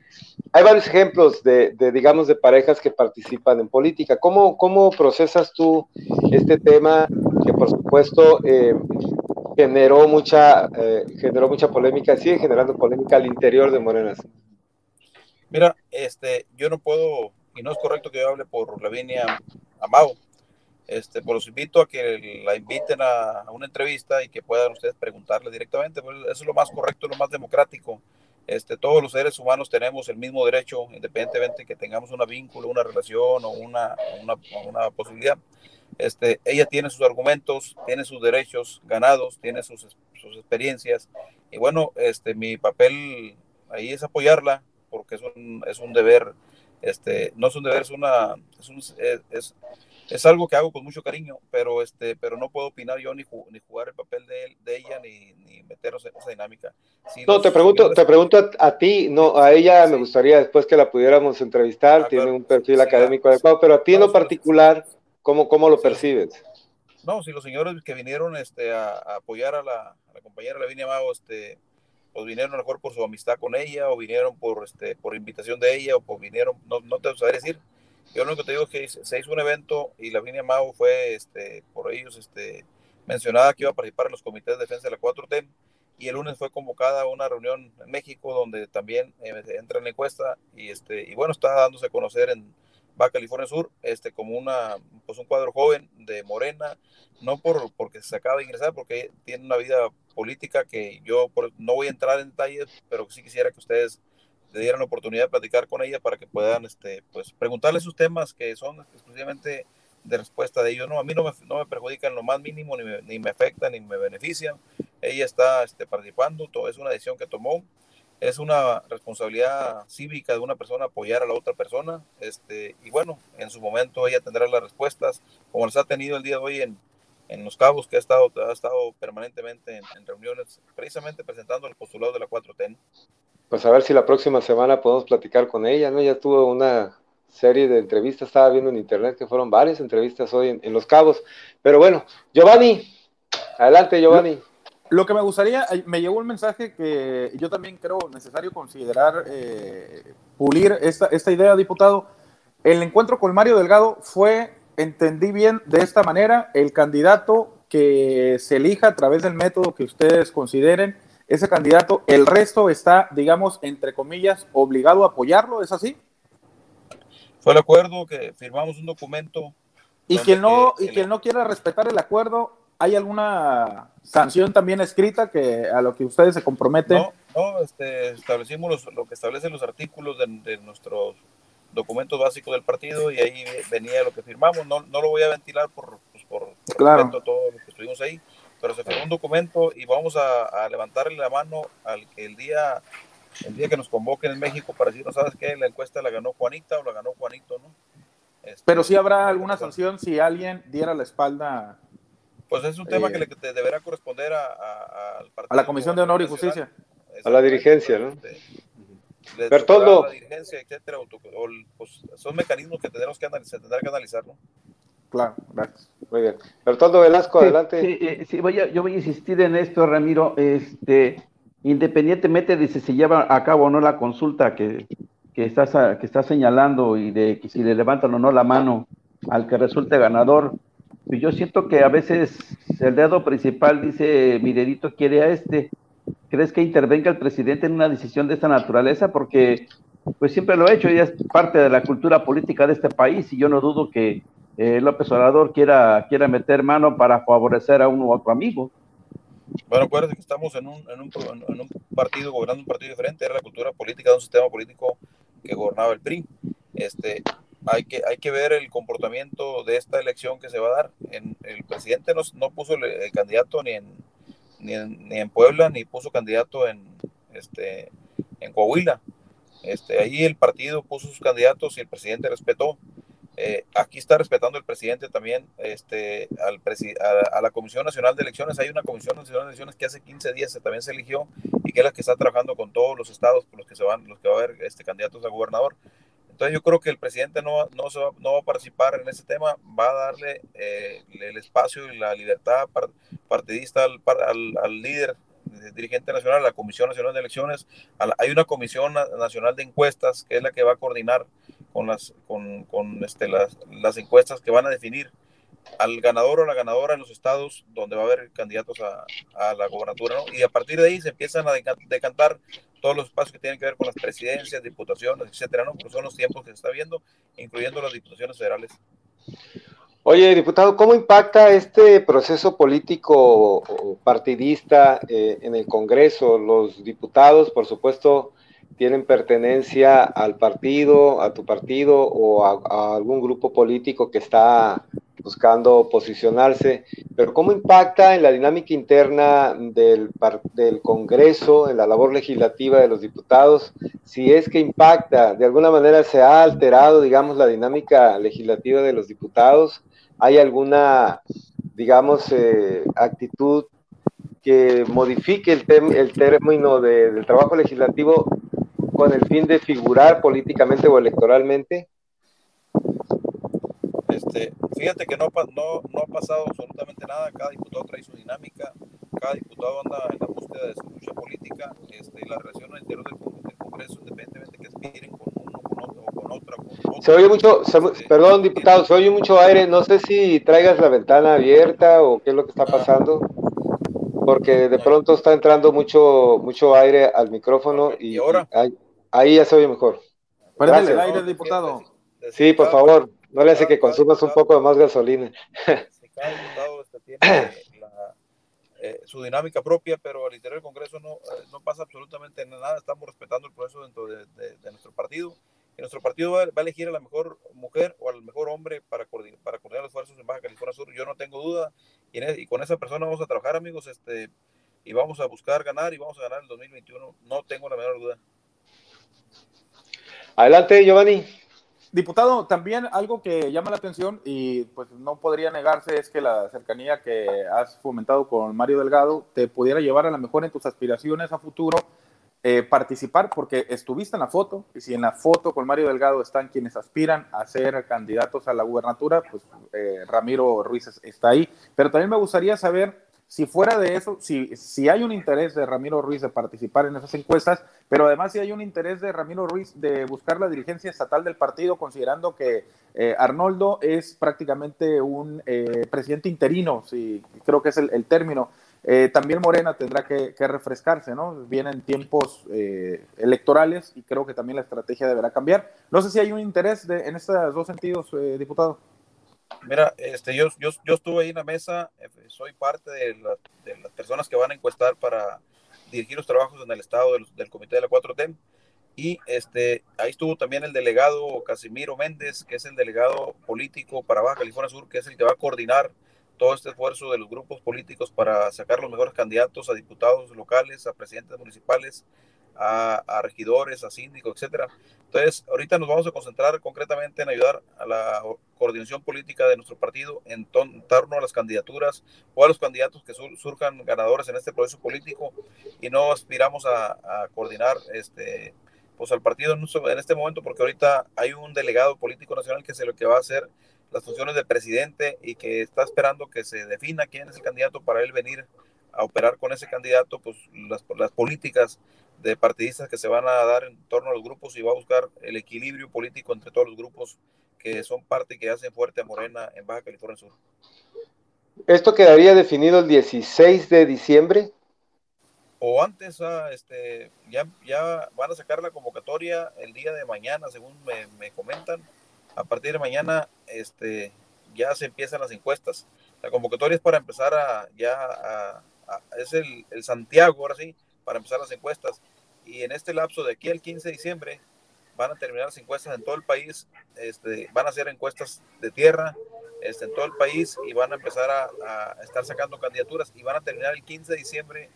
hay varios ejemplos de, digamos, de parejas que participan en política. ¿Cómo, cómo procesas tú este tema que, por supuesto, eh, generó, mucha, eh, generó mucha polémica, sigue generando polémica al interior de Morenas? Mira, este, yo no puedo, y no es correcto que yo hable por Lavinia Amado, este, pues los invito a que la inviten a, una entrevista y que puedan ustedes preguntarle directamente. Pues eso es lo más correcto, lo más democrático. Este, todos los seres humanos tenemos el mismo derecho, independientemente que tengamos una vínculo, una relación o una, una, una posibilidad. Este, ella tiene sus argumentos, tiene sus derechos ganados, tiene sus, sus experiencias. Y bueno, este, mi papel ahí es apoyarla, porque es un, es un deber, este, no es un deber, es una, es, un, es, es algo que hago con mucho cariño, pero este, pero no puedo opinar yo ni, ni jugar el papel de, de ella ni, ni, meternos en esa dinámica. no, te pregunto, te pregunto a, ti, no, a ella me gustaría después que la pudiéramos entrevistar, ah, tiene un perfil académico adecuado, pero a ti en lo particular, ¿cómo, cómo lo percibes? No, si los señores que vinieron este, a, apoyar a la, a la compañera Lavinia Mago, este, pues vinieron a lo mejor por su amistad con ella, o vinieron por, este, por invitación de ella, o pues vinieron, no, no te saber decir, yo lo único que te digo es que se hizo un evento y la línea Mau fue este, por ellos este, mencionada que iba a participar en los comités de defensa de la 4T y el lunes fue convocada a una reunión en México donde también eh, entra en la encuesta y, este, y bueno, está dándose a conocer en Baja California Sur este, como una, pues un cuadro joven de Morena, no por, porque se acaba de ingresar, porque tiene una vida política que yo no voy a entrar en detalles, pero sí quisiera que ustedes le dieran la oportunidad de platicar con ella para que puedan este, pues, preguntarle sus temas que son exclusivamente de respuesta de ellos. No, a mí no me, no me perjudican lo más mínimo, ni me, ni me afectan, ni me benefician. Ella está este, participando, todo, es una decisión que tomó. Es una responsabilidad cívica de una persona apoyar a la otra persona. Este, y bueno, en su momento ella tendrá las respuestas, como las ha tenido el día de hoy en, en Los Cabos, que ha estado, ha estado permanentemente en, en reuniones, precisamente presentando el postulado de la 4T pues a ver si la próxima semana podemos platicar con ella, ¿no? Ya tuvo una serie de entrevistas, estaba viendo en internet que fueron varias entrevistas hoy en, Los Cabos. Pero bueno, Giovanni, adelante Giovanni. Lo, que me gustaría, me llegó un mensaje que yo también creo necesario considerar, eh, pulir esta, esta idea, diputado. El encuentro con Mario Delgado fue, entendí bien, de esta manera, el candidato que se elija a través del método que ustedes consideren ese candidato, el resto está, digamos, entre comillas, obligado a apoyarlo, ¿es así? Fue el acuerdo que firmamos un documento. Y quien no, y quien no quiera respetar el acuerdo, ¿hay alguna sanción también escrita que a lo que ustedes se comprometen? No, no este, establecimos lo que establecen los artículos de, nuestros documentos básicos del partido y ahí venía lo que firmamos. No, no lo voy a ventilar por, pues, por, claro. todo lo que estuvimos ahí pero se firmó un documento y vamos a, levantarle la mano al que el día, el día que nos convoquen en México para decir, no sabes qué, la encuesta la ganó Juanita o la ganó Juanito, ¿no? Este, pero sí habrá alguna sanción si alguien diera la espalda. Pues es un tema eh, que le deberá corresponder a, a, al partido. A la Comisión de Honor y Justicia. A la dirigencia, ¿no? Este, Bertoldo. La dirigencia, etcétera, pues, son mecanismos que tenemos que analizar, tendrá que analizar, ¿no? Claro, gracias. Muy bien. Bertoldo Velasco, adelante. Sí, sí, voy a, yo voy a insistir en esto, Ramiro. Este, independientemente de si se lleva a cabo o no la consulta que, que está, que está señalando y de que si le levantan o no la mano al que resulte ganador, pues yo siento que a veces el dedo principal dice, mi dedito quiere a este. ¿Crees que intervenga el presidente en una decisión de esta naturaleza? Porque pues siempre lo ha hecho, y es parte de la cultura política de este país y yo no dudo que eh, López Obrador quiera, quiera meter mano para favorecer a uno u otro amigo. Bueno, acuérdense que estamos en un, en, un, en un, partido, gobernando un partido diferente, era la cultura política de un sistema político que gobernaba el PRI. Este, hay, que, hay que ver el comportamiento de esta elección que se va a dar. En, el presidente no, no puso el, candidato ni en, ni en, ni, en, Puebla, ni puso candidato en, este, en Coahuila. Este, ahí el partido puso sus candidatos y el presidente respetó. Eh, aquí está respetando el presidente también este, al a, la Comisión Nacional de Elecciones. Hay una Comisión Nacional de Elecciones que hace 15 días también se eligió y que es la que está trabajando con todos los estados por los que se van, los que va a haber este, candidatos a gobernador. Entonces yo creo que el presidente no, no, se va, a participar en ese tema, va a darle eh, el espacio y la libertad partidista al, líder dirigente nacional, a la Comisión Nacional de Elecciones. hay una Comisión Nacional de Encuestas que es la que va a coordinar con las, con, con este, las, las, encuestas que van a definir al ganador o la ganadora en los estados donde va a haber candidatos a, a la gobernatura, ¿no? Y a partir de ahí se empiezan a decantar todos los espacios que tienen que ver con las presidencias, diputaciones, etcétera, ¿no? Porque son los tiempos que se está viendo, incluyendo las diputaciones federales. Oye, diputado, ¿cómo impacta este proceso político partidista eh, en el Congreso? Los diputados, por supuesto, tienen pertenencia al partido, a tu partido o a, algún grupo político que está buscando posicionarse, pero ¿cómo impacta en la dinámica interna del, del, Congreso, en la labor legislativa de los diputados? Si es que impacta, de alguna manera se ha alterado, digamos, la dinámica legislativa de los diputados, ¿hay alguna, digamos, eh, actitud que modifique el, el término de, del trabajo legislativo con el fin de figurar políticamente o electoralmente? Este, fíjate que no, no, no, ha pasado absolutamente nada, cada diputado trae su dinámica, cada diputado anda en la búsqueda de su lucha política, este, la relación al interior del, del, Congreso, independientemente que aspiren con uno, con otro o con otra. Con otro se oye mucho, se, este, perdón diputado, se oye mucho aire, no sé si traigas la ventana abierta o qué es lo que está pasando, porque de pronto está entrando mucho, mucho aire al micrófono y, ¿Y ahora? Y ahí, ya se oye mejor. Prende el aire, diputado. Sí, por favor. No le hace que consumas un poco de más gasolina. Cada diputado este, tiene la, eh, su dinámica propia, pero al interior del Congreso no, eh, no pasa absolutamente nada. Estamos respetando el proceso dentro de, de, de nuestro partido. Y nuestro partido va, va, a elegir a la mejor mujer o al mejor hombre para coordinar, para coordinar los esfuerzos en Baja California Sur. Yo no tengo duda. Y, en, y, con esa persona vamos a trabajar, amigos, este, y vamos a buscar ganar y vamos a ganar el 2021. No tengo la menor duda. Adelante, Giovanni. Diputado, también algo que llama la atención y pues no podría negarse es que la cercanía que has fomentado con Mario Delgado te pudiera llevar a lo mejor en tus aspiraciones a futuro eh, participar porque estuviste en la foto y si en la foto con Mario Delgado están quienes aspiran a ser candidatos a la gubernatura, pues eh, Ramiro Ruiz está ahí. Pero también me gustaría saber si fuera de eso, si, si hay un interés de Ramiro Ruiz de participar en esas encuestas, pero además si hay un interés de Ramiro Ruiz de buscar la dirigencia estatal del partido, considerando que eh, Arnoldo es prácticamente un eh, presidente interino, si creo que es el, término. Eh, también Morena tendrá que, que, refrescarse, ¿no? Vienen tiempos electorales y creo que también la estrategia deberá cambiar. No sé si hay un interés de, en estos dos sentidos, diputado. Mira, este, yo, yo, yo estuve ahí en la mesa, eh, soy parte de, la, de, las personas que van a encuestar para dirigir los trabajos en el estado del, del comité de la 4T. Y este, ahí estuvo también el delegado Casimiro Méndez, que es el delegado político para Baja California Sur, que es el que va a coordinar todo este esfuerzo de los grupos políticos para sacar los mejores candidatos a diputados locales, a presidentes municipales, a, a regidores, a síndicos, etcétera. Entonces, ahorita nos vamos a concentrar concretamente en ayudar a la coordinación política de nuestro partido en torno a las candidaturas o a los candidatos que sur surjan ganadores en este proceso político y no aspiramos a, a coordinar este pues al partido en, en este momento porque ahorita hay un delegado político nacional que es lo que va a hacer las funciones de presidente y que está esperando que se defina quién es el candidato para él venir a operar con ese candidato, pues las, las políticas de partidistas que se van a dar en torno a los grupos y va a buscar el equilibrio político entre todos los grupos que son parte y que hacen fuerte a Morena en Baja California Sur. ¿Esto quedaría definido el 16 de diciembre? O antes, ah, este, ya, ya van a sacar la convocatoria el día de mañana, según me, comentan. A partir de mañana este, ya se empiezan las encuestas. La convocatoria es para empezar a, ya es el, el Santiago, ahora sí, para empezar las encuestas. Y en este lapso de aquí al 15 de diciembre van a terminar las encuestas en todo el país, este, van a hacer encuestas de tierra este, en todo el país y van a empezar a, estar sacando candidaturas y van a terminar el 15 de diciembre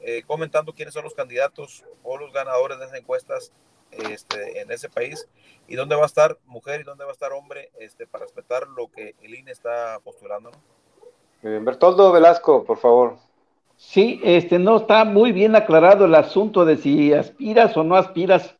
eh, comentando quiénes son los candidatos o los ganadores de esas encuestas este, en ese país y dónde va a estar mujer y dónde va a estar hombre este, para respetar lo que el INE está postulando. ¿no? Bertoldo Velasco, por favor. Sí, este no está muy bien aclarado el asunto de si aspiras o no aspiras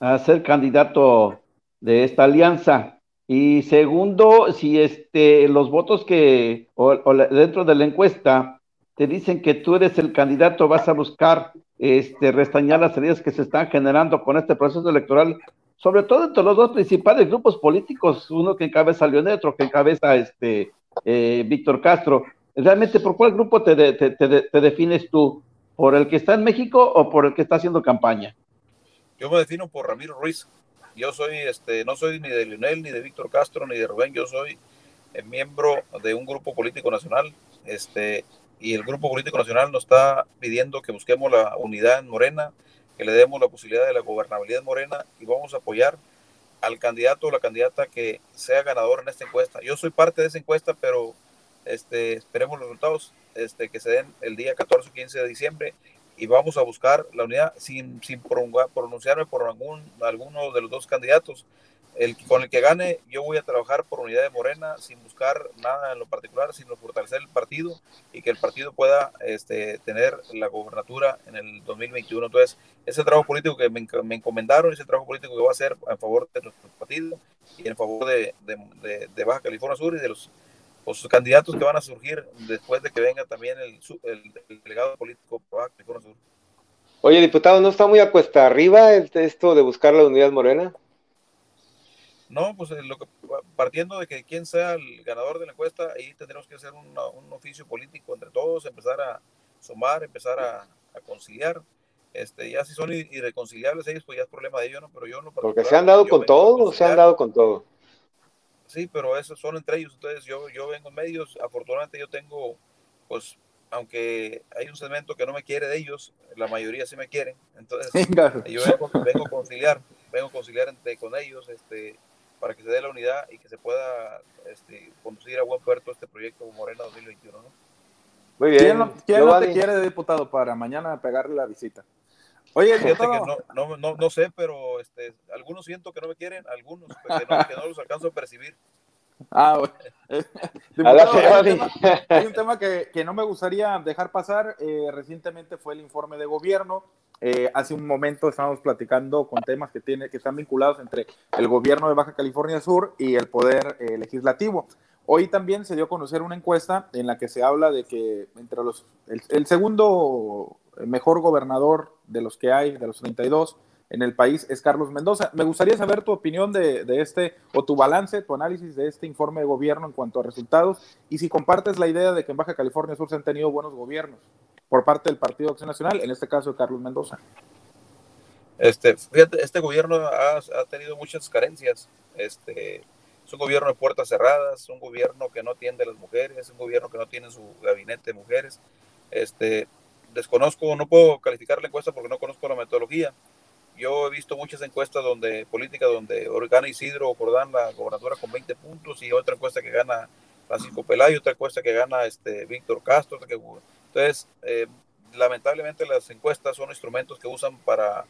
a ser candidato de esta alianza. Y segundo, si este los votos que o, dentro de la encuesta te dicen que tú eres el candidato, vas a buscar este restañar las heridas que se están generando con este proceso electoral, sobre todo entre los dos principales grupos políticos, uno que encabeza León, otro que encabeza este eh, Víctor Castro. Realmente, ¿por cuál grupo te, te defines tú? ¿Por el que está en México o por el que está haciendo campaña? Yo me defino por Ramiro Ruiz. Yo soy, este, no soy ni de Lionel, ni de Víctor Castro, ni de Rubén. Yo soy eh, miembro de un grupo político nacional. Este, y el grupo político nacional nos está pidiendo que busquemos la unidad en Morena, que le demos la posibilidad de la gobernabilidad en Morena y vamos a apoyar al candidato o la candidata que sea ganador en esta encuesta. Yo soy parte de esa encuesta, pero este, esperemos los resultados este, que se den el día 14 o 15 de diciembre y vamos a buscar la unidad sin, sin pronunciarme por algún, alguno de los dos candidatos. El, con el que gane, yo voy a trabajar por unidad de Morena sin buscar nada en lo particular, sino fortalecer el partido y que el partido pueda este, tener la gobernatura en el 2021. Entonces, ese trabajo político que me, me encomendaron, ese trabajo político que voy a hacer en favor de nuestro partido y en favor de, de, de Baja California Sur y de los los candidatos que van a surgir después de que venga también el, el, delegado político Oye, diputado, ¿no está muy a cuesta arriba el, esto de buscar la unidad morena? No, pues eh, lo que, partiendo de que quien sea el ganador de la encuesta, ahí tendremos que hacer un oficio político entre todos, empezar a sumar, empezar a, conciliar. Este, ya si son irreconciliables ellos, pues ya es problema de ellos, ¿no? Pero yo no. Porque se han dado con todo, se han dado con todo. Sí, pero eso son entre ellos. Entonces yo, yo vengo en medios. Afortunadamente yo tengo, pues, aunque hay un segmento que no me quiere de ellos, la mayoría sí me quieren. Entonces yo vengo, a conciliar, vengo a conciliar entre, con ellos, este, para que se dé la unidad y que se pueda este, conducir a buen puerto este proyecto Morena 2021. ¿no? Muy bien. ¿Quién, no, quién no te quiere de diputado para mañana pegarle la visita? Oye, yo no, no, no, no, sé, pero este, algunos siento que no me quieren, algunos que no, que no los alcanzo a percibir. Ah, bueno. hay, un tema, que, que, no me gustaría dejar pasar. Eh, recientemente fue el informe de gobierno. Eh, hace un momento estábamos platicando con temas que, tiene, que están vinculados entre el gobierno de Baja California Sur y el poder eh, legislativo. Hoy también se dio a conocer una encuesta en la que se habla de que entre los el segundo mejor gobernador de los que hay, de los 32 en el país, es Carlos Mendoza. Me gustaría saber tu opinión de, este, o tu balance, tu análisis de este informe de gobierno en cuanto a resultados, y si compartes la idea de que en Baja California Sur se han tenido buenos gobiernos por parte del Partido Acción Nacional, en este caso de Carlos Mendoza. Este, fíjate, este gobierno ha, ha, tenido muchas carencias. Este, es un gobierno de puertas cerradas, un gobierno que no atiende a las mujeres, es un gobierno que no tiene su gabinete de mujeres. Este, desconozco, no puedo calificar la encuesta porque no conozco la metodología. Yo he visto muchas encuestas donde, política donde gana Isidro Jordán la gobernadora con 20 puntos y otra encuesta que gana Francisco Pelayo, otra encuesta que gana este Víctor Castro. entonces, eh, lamentablemente las encuestas son instrumentos que usan para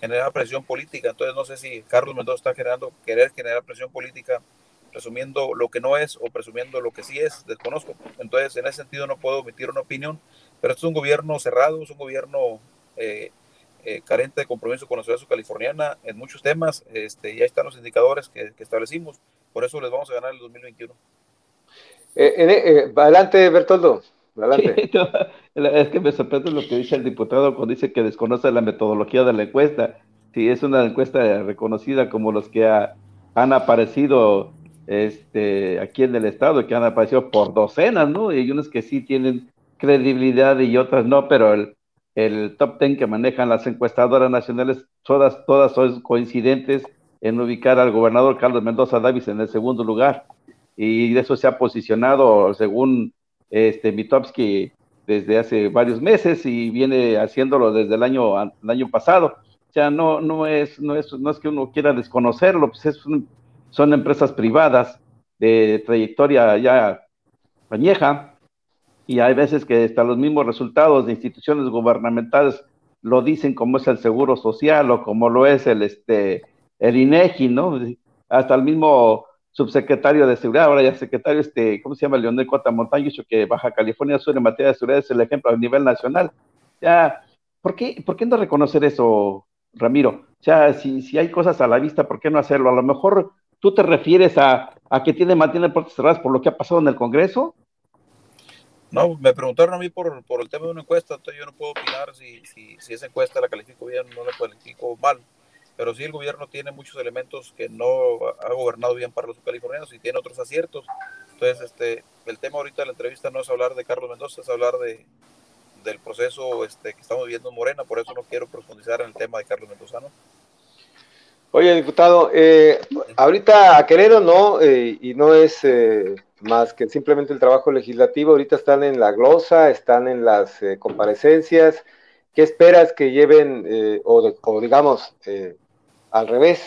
generar presión política. Entonces, no sé si Carlos Mendoza está generando, querer generar presión política presumiendo lo que no es o presumiendo lo que sí es, desconozco. Entonces, en ese sentido no puedo emitir una opinión, pero esto es un gobierno cerrado, es un gobierno eh, eh, carente de compromiso con la sociedad californiana en muchos temas, este, ya están los indicadores que, establecimos, por eso les vamos a ganar el 2021. Eh, adelante, Bertoldo. Adelante. es que me sorprende lo que dice el diputado cuando dice que desconoce la metodología de la encuesta. Sí, es una encuesta reconocida como los que han aparecido este, aquí en el estado, que han aparecido por docenas, ¿no? Y hay unos que sí tienen credibilidad y otras no, pero el, el top ten que manejan las encuestadoras nacionales, todas, todas son coincidentes en ubicar al gobernador Carlos Mendoza Davis en el segundo lugar. Y de eso se ha posicionado, según este Mitowski, desde hace varios meses y viene haciéndolo desde el año, año pasado. O sea, no, no, es, no, es, no es que uno quiera desconocerlo, pues es son empresas privadas de trayectoria ya añeja, y hay veces que hasta los mismos resultados de instituciones gubernamentales lo dicen como es el seguro social o como lo es el este el INEGI, ¿no? Hasta el mismo subsecretario de seguridad, ahora ya secretario, este, ¿cómo se llama? Leonel Cota Montaño, que Baja California Sur en materia de seguridad es el ejemplo a nivel nacional. Ya, ¿por qué, ¿por qué no reconocer eso, Ramiro? O sea, si, si hay cosas a la vista, ¿por qué no hacerlo? A lo mejor tú te refieres a, a que tiene mantiene puertas cerradas por lo que ha pasado en el Congreso. No, me preguntaron a mí por, por el tema de una encuesta, entonces yo no puedo opinar si, si, esa encuesta la califico bien o no la califico mal. Pero sí el gobierno tiene muchos elementos que no ha gobernado bien para los californianos y tiene otros aciertos. Entonces, este, el tema ahorita de la entrevista no es hablar de Carlos Mendoza, es hablar de, del proceso este, que estamos viviendo en Morena, por eso no quiero profundizar en el tema de Carlos Mendoza. ¿no? Oye, diputado, eh, ahorita a Querétaro no, eh, y no es eh, más que simplemente el trabajo legislativo, ahorita están en la glosa, están en las comparecencias. ¿Qué esperas que lleven, o, o, digamos, al revés,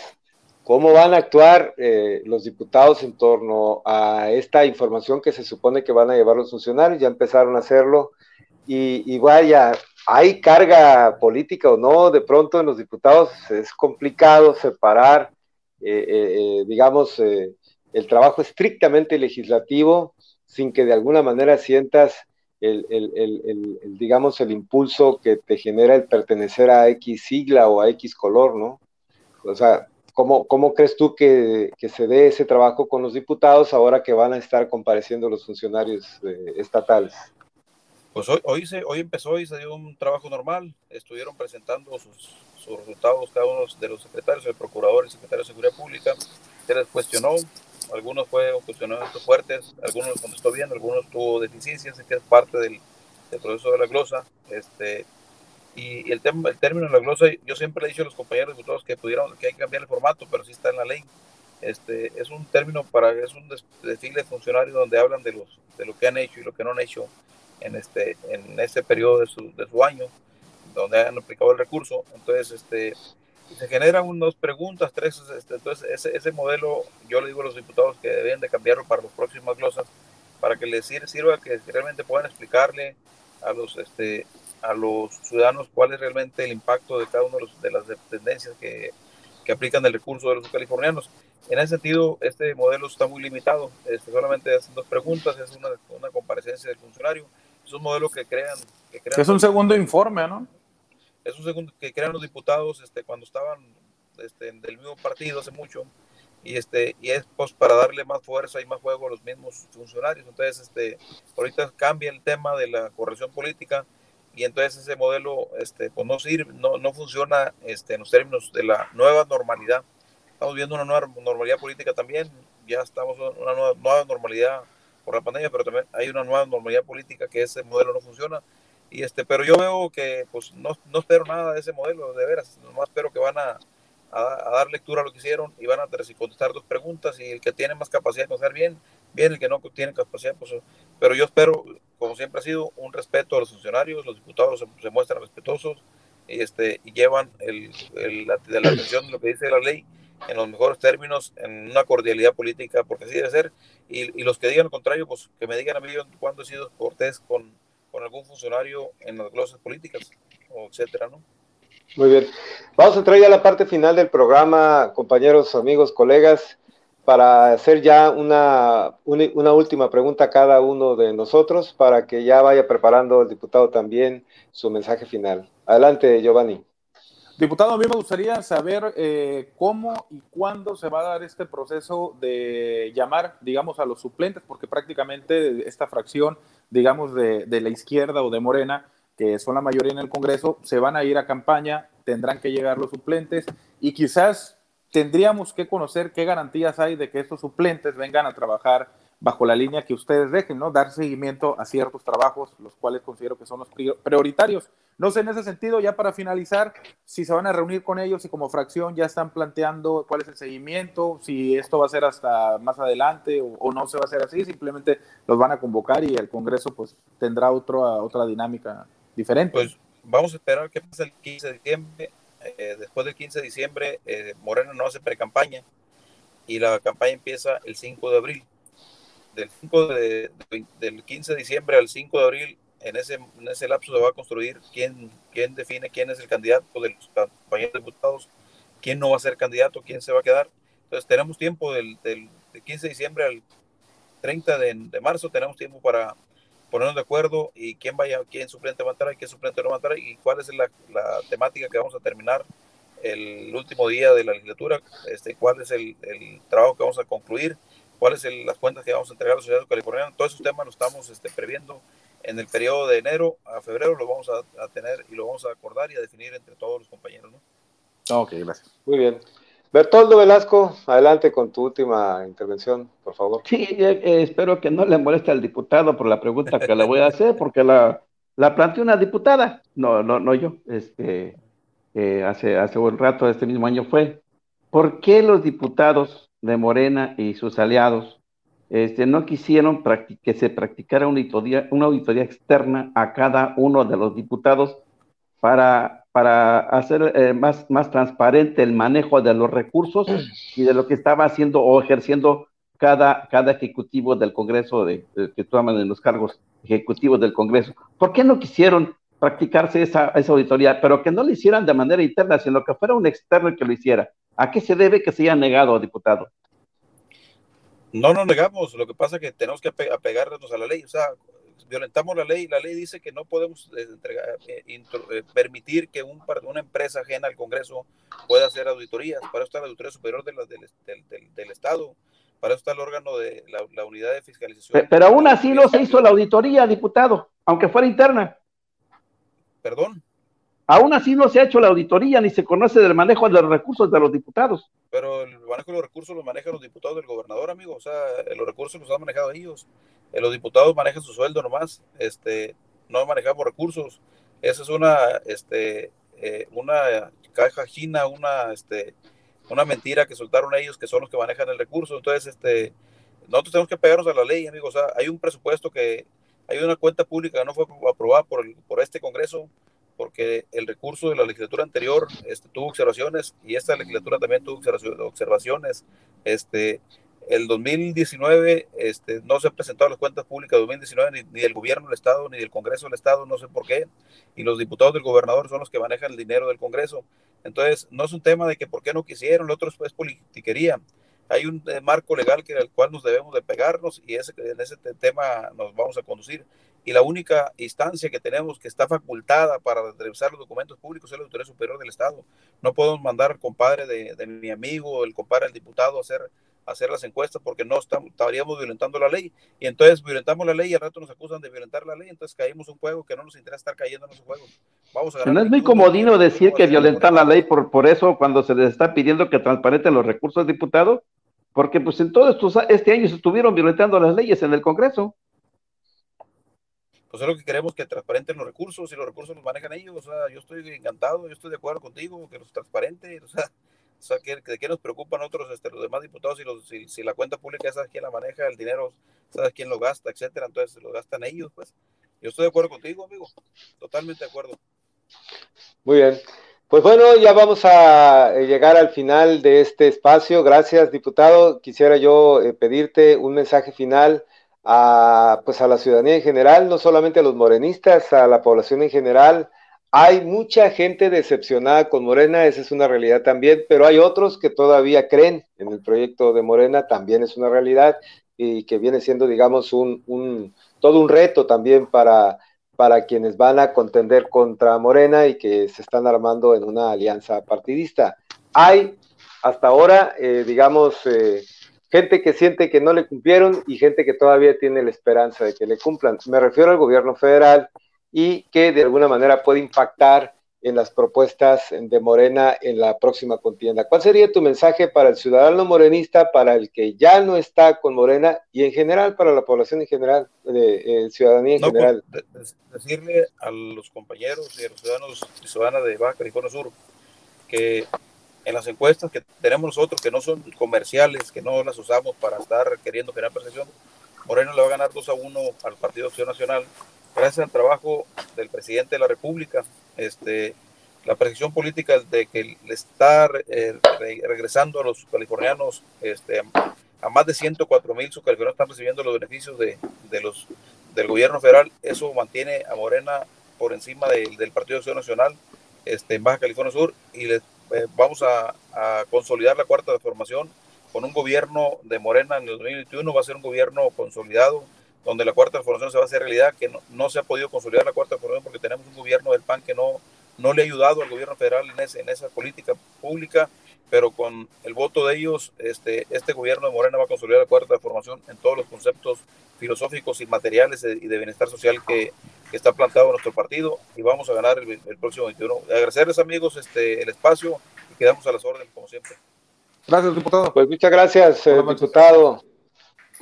cómo van a actuar los diputados en torno a esta información que se supone que van a llevar los funcionarios? Ya empezaron a hacerlo, y, y vaya, hay carga política o no, de pronto en los diputados es complicado separar, eh, eh, eh, digamos, el trabajo estrictamente legislativo sin que de alguna manera sientas el, digamos, el impulso que te genera el pertenecer a X sigla o a X color, ¿no? O sea, ¿cómo, cómo crees tú que, que se dé ese trabajo con los diputados ahora que van a estar compareciendo los funcionarios estatales? Pues hoy, hoy, se, hoy empezó y se dio un trabajo normal. Estuvieron presentando sus, sus resultados cada uno de los secretarios, el procurador el secretario de Seguridad Pública. Se les cuestionó, algunos fueron cuestionamientos fuertes, algunos los contestó bien, algunos tuvo deficiencias, que es parte del, del, proceso de la glosa. Este, y, el, tema, el término de la glosa, yo siempre le he dicho a los compañeros diputados que pudieron, que hay que cambiar el formato, pero sí está en la ley. Este, es un término para, es un desfile de funcionarios donde hablan de, los, de lo que han hecho y lo que no han hecho en este, en ese periodo de su, de su año, donde han aplicado el recurso. Entonces, este, se generan unas preguntas, tres, este, entonces ese, ese, modelo, yo le digo a los diputados que deben de cambiarlo para las próximas glosas, para que les sirva que realmente puedan explicarle a los, este, a los ciudadanos cuál es realmente el impacto de cada una de, de las dependencias que, que, aplican el recurso de los californianos. En ese sentido, este modelo está muy limitado, este, solamente hacen dos preguntas, es una, una comparecencia del funcionario es un modelo que crean. Que crean es un segundo informe, ¿no? Es un segundo que crean los diputados este, cuando estaban este, del mismo partido hace mucho. Y, este, y es pues, para darle más fuerza y más juego a los mismos funcionarios. Entonces, este, ahorita cambia el tema de la corrección política y entonces ese modelo este, pues no sirve, no, no funciona este, en los términos de la nueva normalidad. Estamos viendo una nueva normalidad política también, ya estamos en una nueva, nueva normalidad por la pandemia, pero también hay una nueva normalidad política que ese modelo no funciona. Y este, pero yo veo que pues no, no espero nada de ese modelo, de veras, nomás espero que van a, a, dar lectura a lo que hicieron y van a contestar dos preguntas y el que tiene más capacidad de contestar bien, bien, el que no tiene capacidad, pues, pero yo espero, como siempre ha sido, un respeto a los funcionarios, los diputados se, muestran respetuosos y, este, y llevan el, el, la atención de lo que dice la ley en los mejores términos, en una cordialidad política, porque así debe ser. Y, y los que digan lo contrario, pues que me digan a mí cuándo he sido cortés con, con algún funcionario en las glosas políticas, o etcétera, ¿no? Muy bien. Vamos a entrar ya a la parte final del programa, compañeros, amigos, colegas, para hacer ya una, una, una, última pregunta a cada uno de nosotros, para que ya vaya preparando el diputado también su mensaje final. Adelante, Giovanni. Diputado, a mí me gustaría saber eh, cómo y cuándo se va a dar este proceso de llamar, digamos, a los suplentes, porque prácticamente esta fracción digamos, de, de la izquierda o de Morena, que son la mayoría en el Congreso, se van a ir a campaña, tendrán que llegar los suplentes y quizás tendríamos que conocer qué garantías hay de que estos suplentes vengan a trabajar bajo la línea que ustedes dejen, ¿no? Dar seguimiento a ciertos trabajos, los cuales considero que son los prioritarios. No sé, en ese sentido, ya para finalizar, si se van a reunir con ellos y como fracción ya están planteando cuál es el seguimiento, si esto va a ser hasta más adelante o, no se va a hacer así, simplemente los van a convocar y el Congreso pues tendrá otro, otra dinámica diferente. Pues vamos a esperar que pase el 15 de diciembre. Eh, después del 15 de diciembre, eh, Moreno no hace pre-campaña y la campaña empieza el 5 de abril del, 5 de, del 15 de diciembre al 5 de abril, en ese, en ese lapso se va a construir quién, quién define quién es el candidato de los compañeros diputados, quién no va a ser candidato, quién se va a quedar. Entonces tenemos tiempo del, del, 15 de diciembre al 30 de, de, marzo, tenemos tiempo para ponernos de acuerdo y quién vaya, quién suplente va a entrar y quién suplente no va a entrar y cuál es la, la temática que vamos a terminar el último día de la legislatura, este, cuál es el, el trabajo que vamos a concluir cuáles son las cuentas que vamos a entregar a la sociedad californiana. Todos esos temas los estamos este, previendo en el periodo de enero a febrero, lo vamos a, tener y lo vamos a acordar y a definir entre todos los compañeros. ¿no? Ok, gracias. Muy bien. Bertoldo Velasco, adelante con tu última intervención, por favor. Sí, eh, eh, espero que no le moleste al diputado por la pregunta que le voy a hacer, porque la, la planteó una diputada, no, no, no yo, este, eh, hace, hace un rato, este mismo año fue. ¿Por qué los diputados de Morena y sus aliados este, no quisieron que se practicara una auditoría, externa a cada uno de los diputados para, para hacer eh, más, más transparente el manejo de los recursos y de lo que estaba haciendo o ejerciendo cada, cada ejecutivo del Congreso, de, que toman en los cargos ejecutivos del Congreso. ¿Por qué no quisieron practicarse esa, esa auditoría, pero que no lo hicieran de manera interna, sino que fuera un externo que lo hiciera? ¿A qué se debe que se haya negado, diputado? No nos negamos, lo que pasa es que tenemos que apegarnos a la ley, o sea, violentamos la ley, la ley dice que no podemos eh, eh, eh, permitir que un, una empresa ajena al Congreso pueda hacer auditorías, para eso está la Auditoría Superior del, del, Estado, para eso está el órgano de la, unidad de fiscalización. Pero aún así no se hizo la auditoría, diputado, aunque fuera interna. Perdón. Aún así no se ha hecho la auditoría ni se conoce del manejo de los recursos de los diputados. Pero el manejo de los recursos los manejan los diputados del gobernador, amigo. O sea, los recursos los han manejado ellos. Eh, los diputados manejan su sueldo nomás. Este, no manejamos recursos. Esa es una, este, eh, una caja china, una, este, una mentira que soltaron ellos, que son los que manejan el recurso. Entonces, este, nosotros tenemos que pegarnos a la ley, amigos. O sea, hay un presupuesto que, hay una cuenta pública que no fue aprobada por, por este Congreso porque el recurso de la legislatura anterior este, tuvo observaciones y esta legislatura también tuvo observaciones. Este, el 2019 este, no se han presentado las cuentas públicas de 2019 ni, ni, del gobierno del Estado ni del Congreso del Estado, no sé por qué. Y los diputados del gobernador son los que manejan el dinero del Congreso. Entonces, no es un tema de que por qué no quisieron, lo otro es, politiquería. Hay un eh, marco legal que, al cual nos debemos de pegarnos y ese, en ese tema nos vamos a conducir y la única instancia que tenemos que está facultada para revisar los documentos públicos es la Autoridad Superior del Estado. No podemos mandar al compadre de, mi amigo, el compadre del diputado a hacer, hacer las encuestas porque no estamos, estaríamos violentando la ley. Y entonces violentamos la ley y al rato nos acusan de violentar la ley, entonces caímos un juego que no nos interesa estar cayendo en esos juegos. Vamos a no es muy comodino decir que violentar la ley por, por eso cuando se les está pidiendo que transparenten los recursos, diputado, porque pues en todo estos, este año se estuvieron violentando las leyes en el Congreso pues es lo que queremos que transparenten los recursos y los recursos los manejan ellos. O sea, yo estoy encantado, yo estoy de acuerdo contigo, que los transparente, o sea, o sea ¿de qué nos preocupan otros, este, los demás diputados si, los, si, la cuenta pública sabes quién la maneja, el dinero, sabes quién lo gasta, etcétera, entonces lo gastan ellos, pues. Yo estoy de acuerdo contigo, amigo, totalmente de acuerdo. Muy bien. Pues bueno, ya vamos a eh, llegar al final de este espacio. Gracias, diputado. Quisiera yo eh, pedirte un mensaje final a, pues a la ciudadanía en general, no solamente a los morenistas, a la población en general. Hay mucha gente decepcionada con Morena, esa es una realidad también, pero hay otros que todavía creen en el proyecto de Morena, también es una realidad y que viene siendo, digamos, un, un todo un reto también para, para quienes van a contender contra Morena y que se están armando en una alianza partidista. Hay hasta ahora, eh, digamos, eh, gente que siente que no le cumplieron y gente que todavía tiene la esperanza de que le cumplan. Me refiero al gobierno federal y que de alguna manera puede impactar en las propuestas de Morena en la próxima contienda. ¿Cuál sería tu mensaje para el ciudadano morenista, para el que ya no está con Morena y en general para la población en general, de, eh, ciudadanía en pues, general? decirle a los compañeros y a los ciudadanos y ciudadanas de Baja California Sur que en las encuestas que tenemos nosotros, que no son comerciales, que no las usamos para estar queriendo generar percepción, Morena le va a ganar 2 a 1 al Partido Acción Nacional gracias al trabajo del presidente de la República, este, la percepción política de que le está eh, regresando a los californianos, este, a más de 104 mil subcalifornianos están recibiendo los beneficios de, de, los, del gobierno federal, eso mantiene a Morena por encima del Partido de Acción Nacional este, en Baja California Sur y les, eh, vamos a, consolidar la cuarta formación con un gobierno de Morena en el 2021, va a ser un gobierno consolidado, donde la cuarta transformación se va a hacer realidad, que no, se ha podido consolidar la cuarta transformación porque tenemos un gobierno del PAN que no, no le ha ayudado al gobierno federal en esa política pública, pero con el voto de ellos, este, este gobierno de Morena va a consolidar la cuarta transformación en todos los conceptos filosóficos y materiales y de bienestar social que, está plantado en nuestro partido y vamos a ganar el, próximo 21. Agradecerles amigos este, el espacio y quedamos a las órdenes como siempre. Gracias, diputado. Pues muchas gracias, eh, diputado.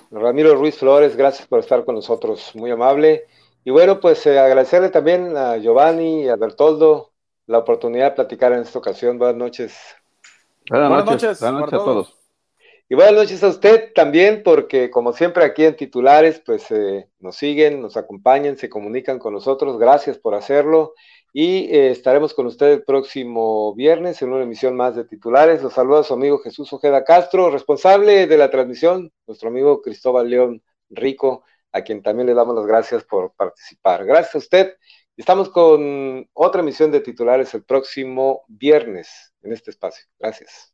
Ramiro Ruiz Flores, gracias por estar con nosotros, muy amable. Y bueno, pues eh, agradecerle también a Giovanni y a Bertoldo la oportunidad de platicar en esta ocasión. Buenas noches. Buenas, noches, buenas noches a todos. Y buenas noches a usted también, porque como siempre aquí en titulares, pues eh, nos siguen, nos acompañan, se comunican con nosotros. Gracias por hacerlo y eh, estaremos con usted el próximo viernes en una emisión más de titulares. Los saluda su amigo Jesús Ojeda Castro, responsable de la transmisión, nuestro amigo Cristóbal León Rico, a quien también le damos las gracias por participar. Gracias a usted. Estamos con otra emisión de titulares el próximo viernes en este espacio. Gracias.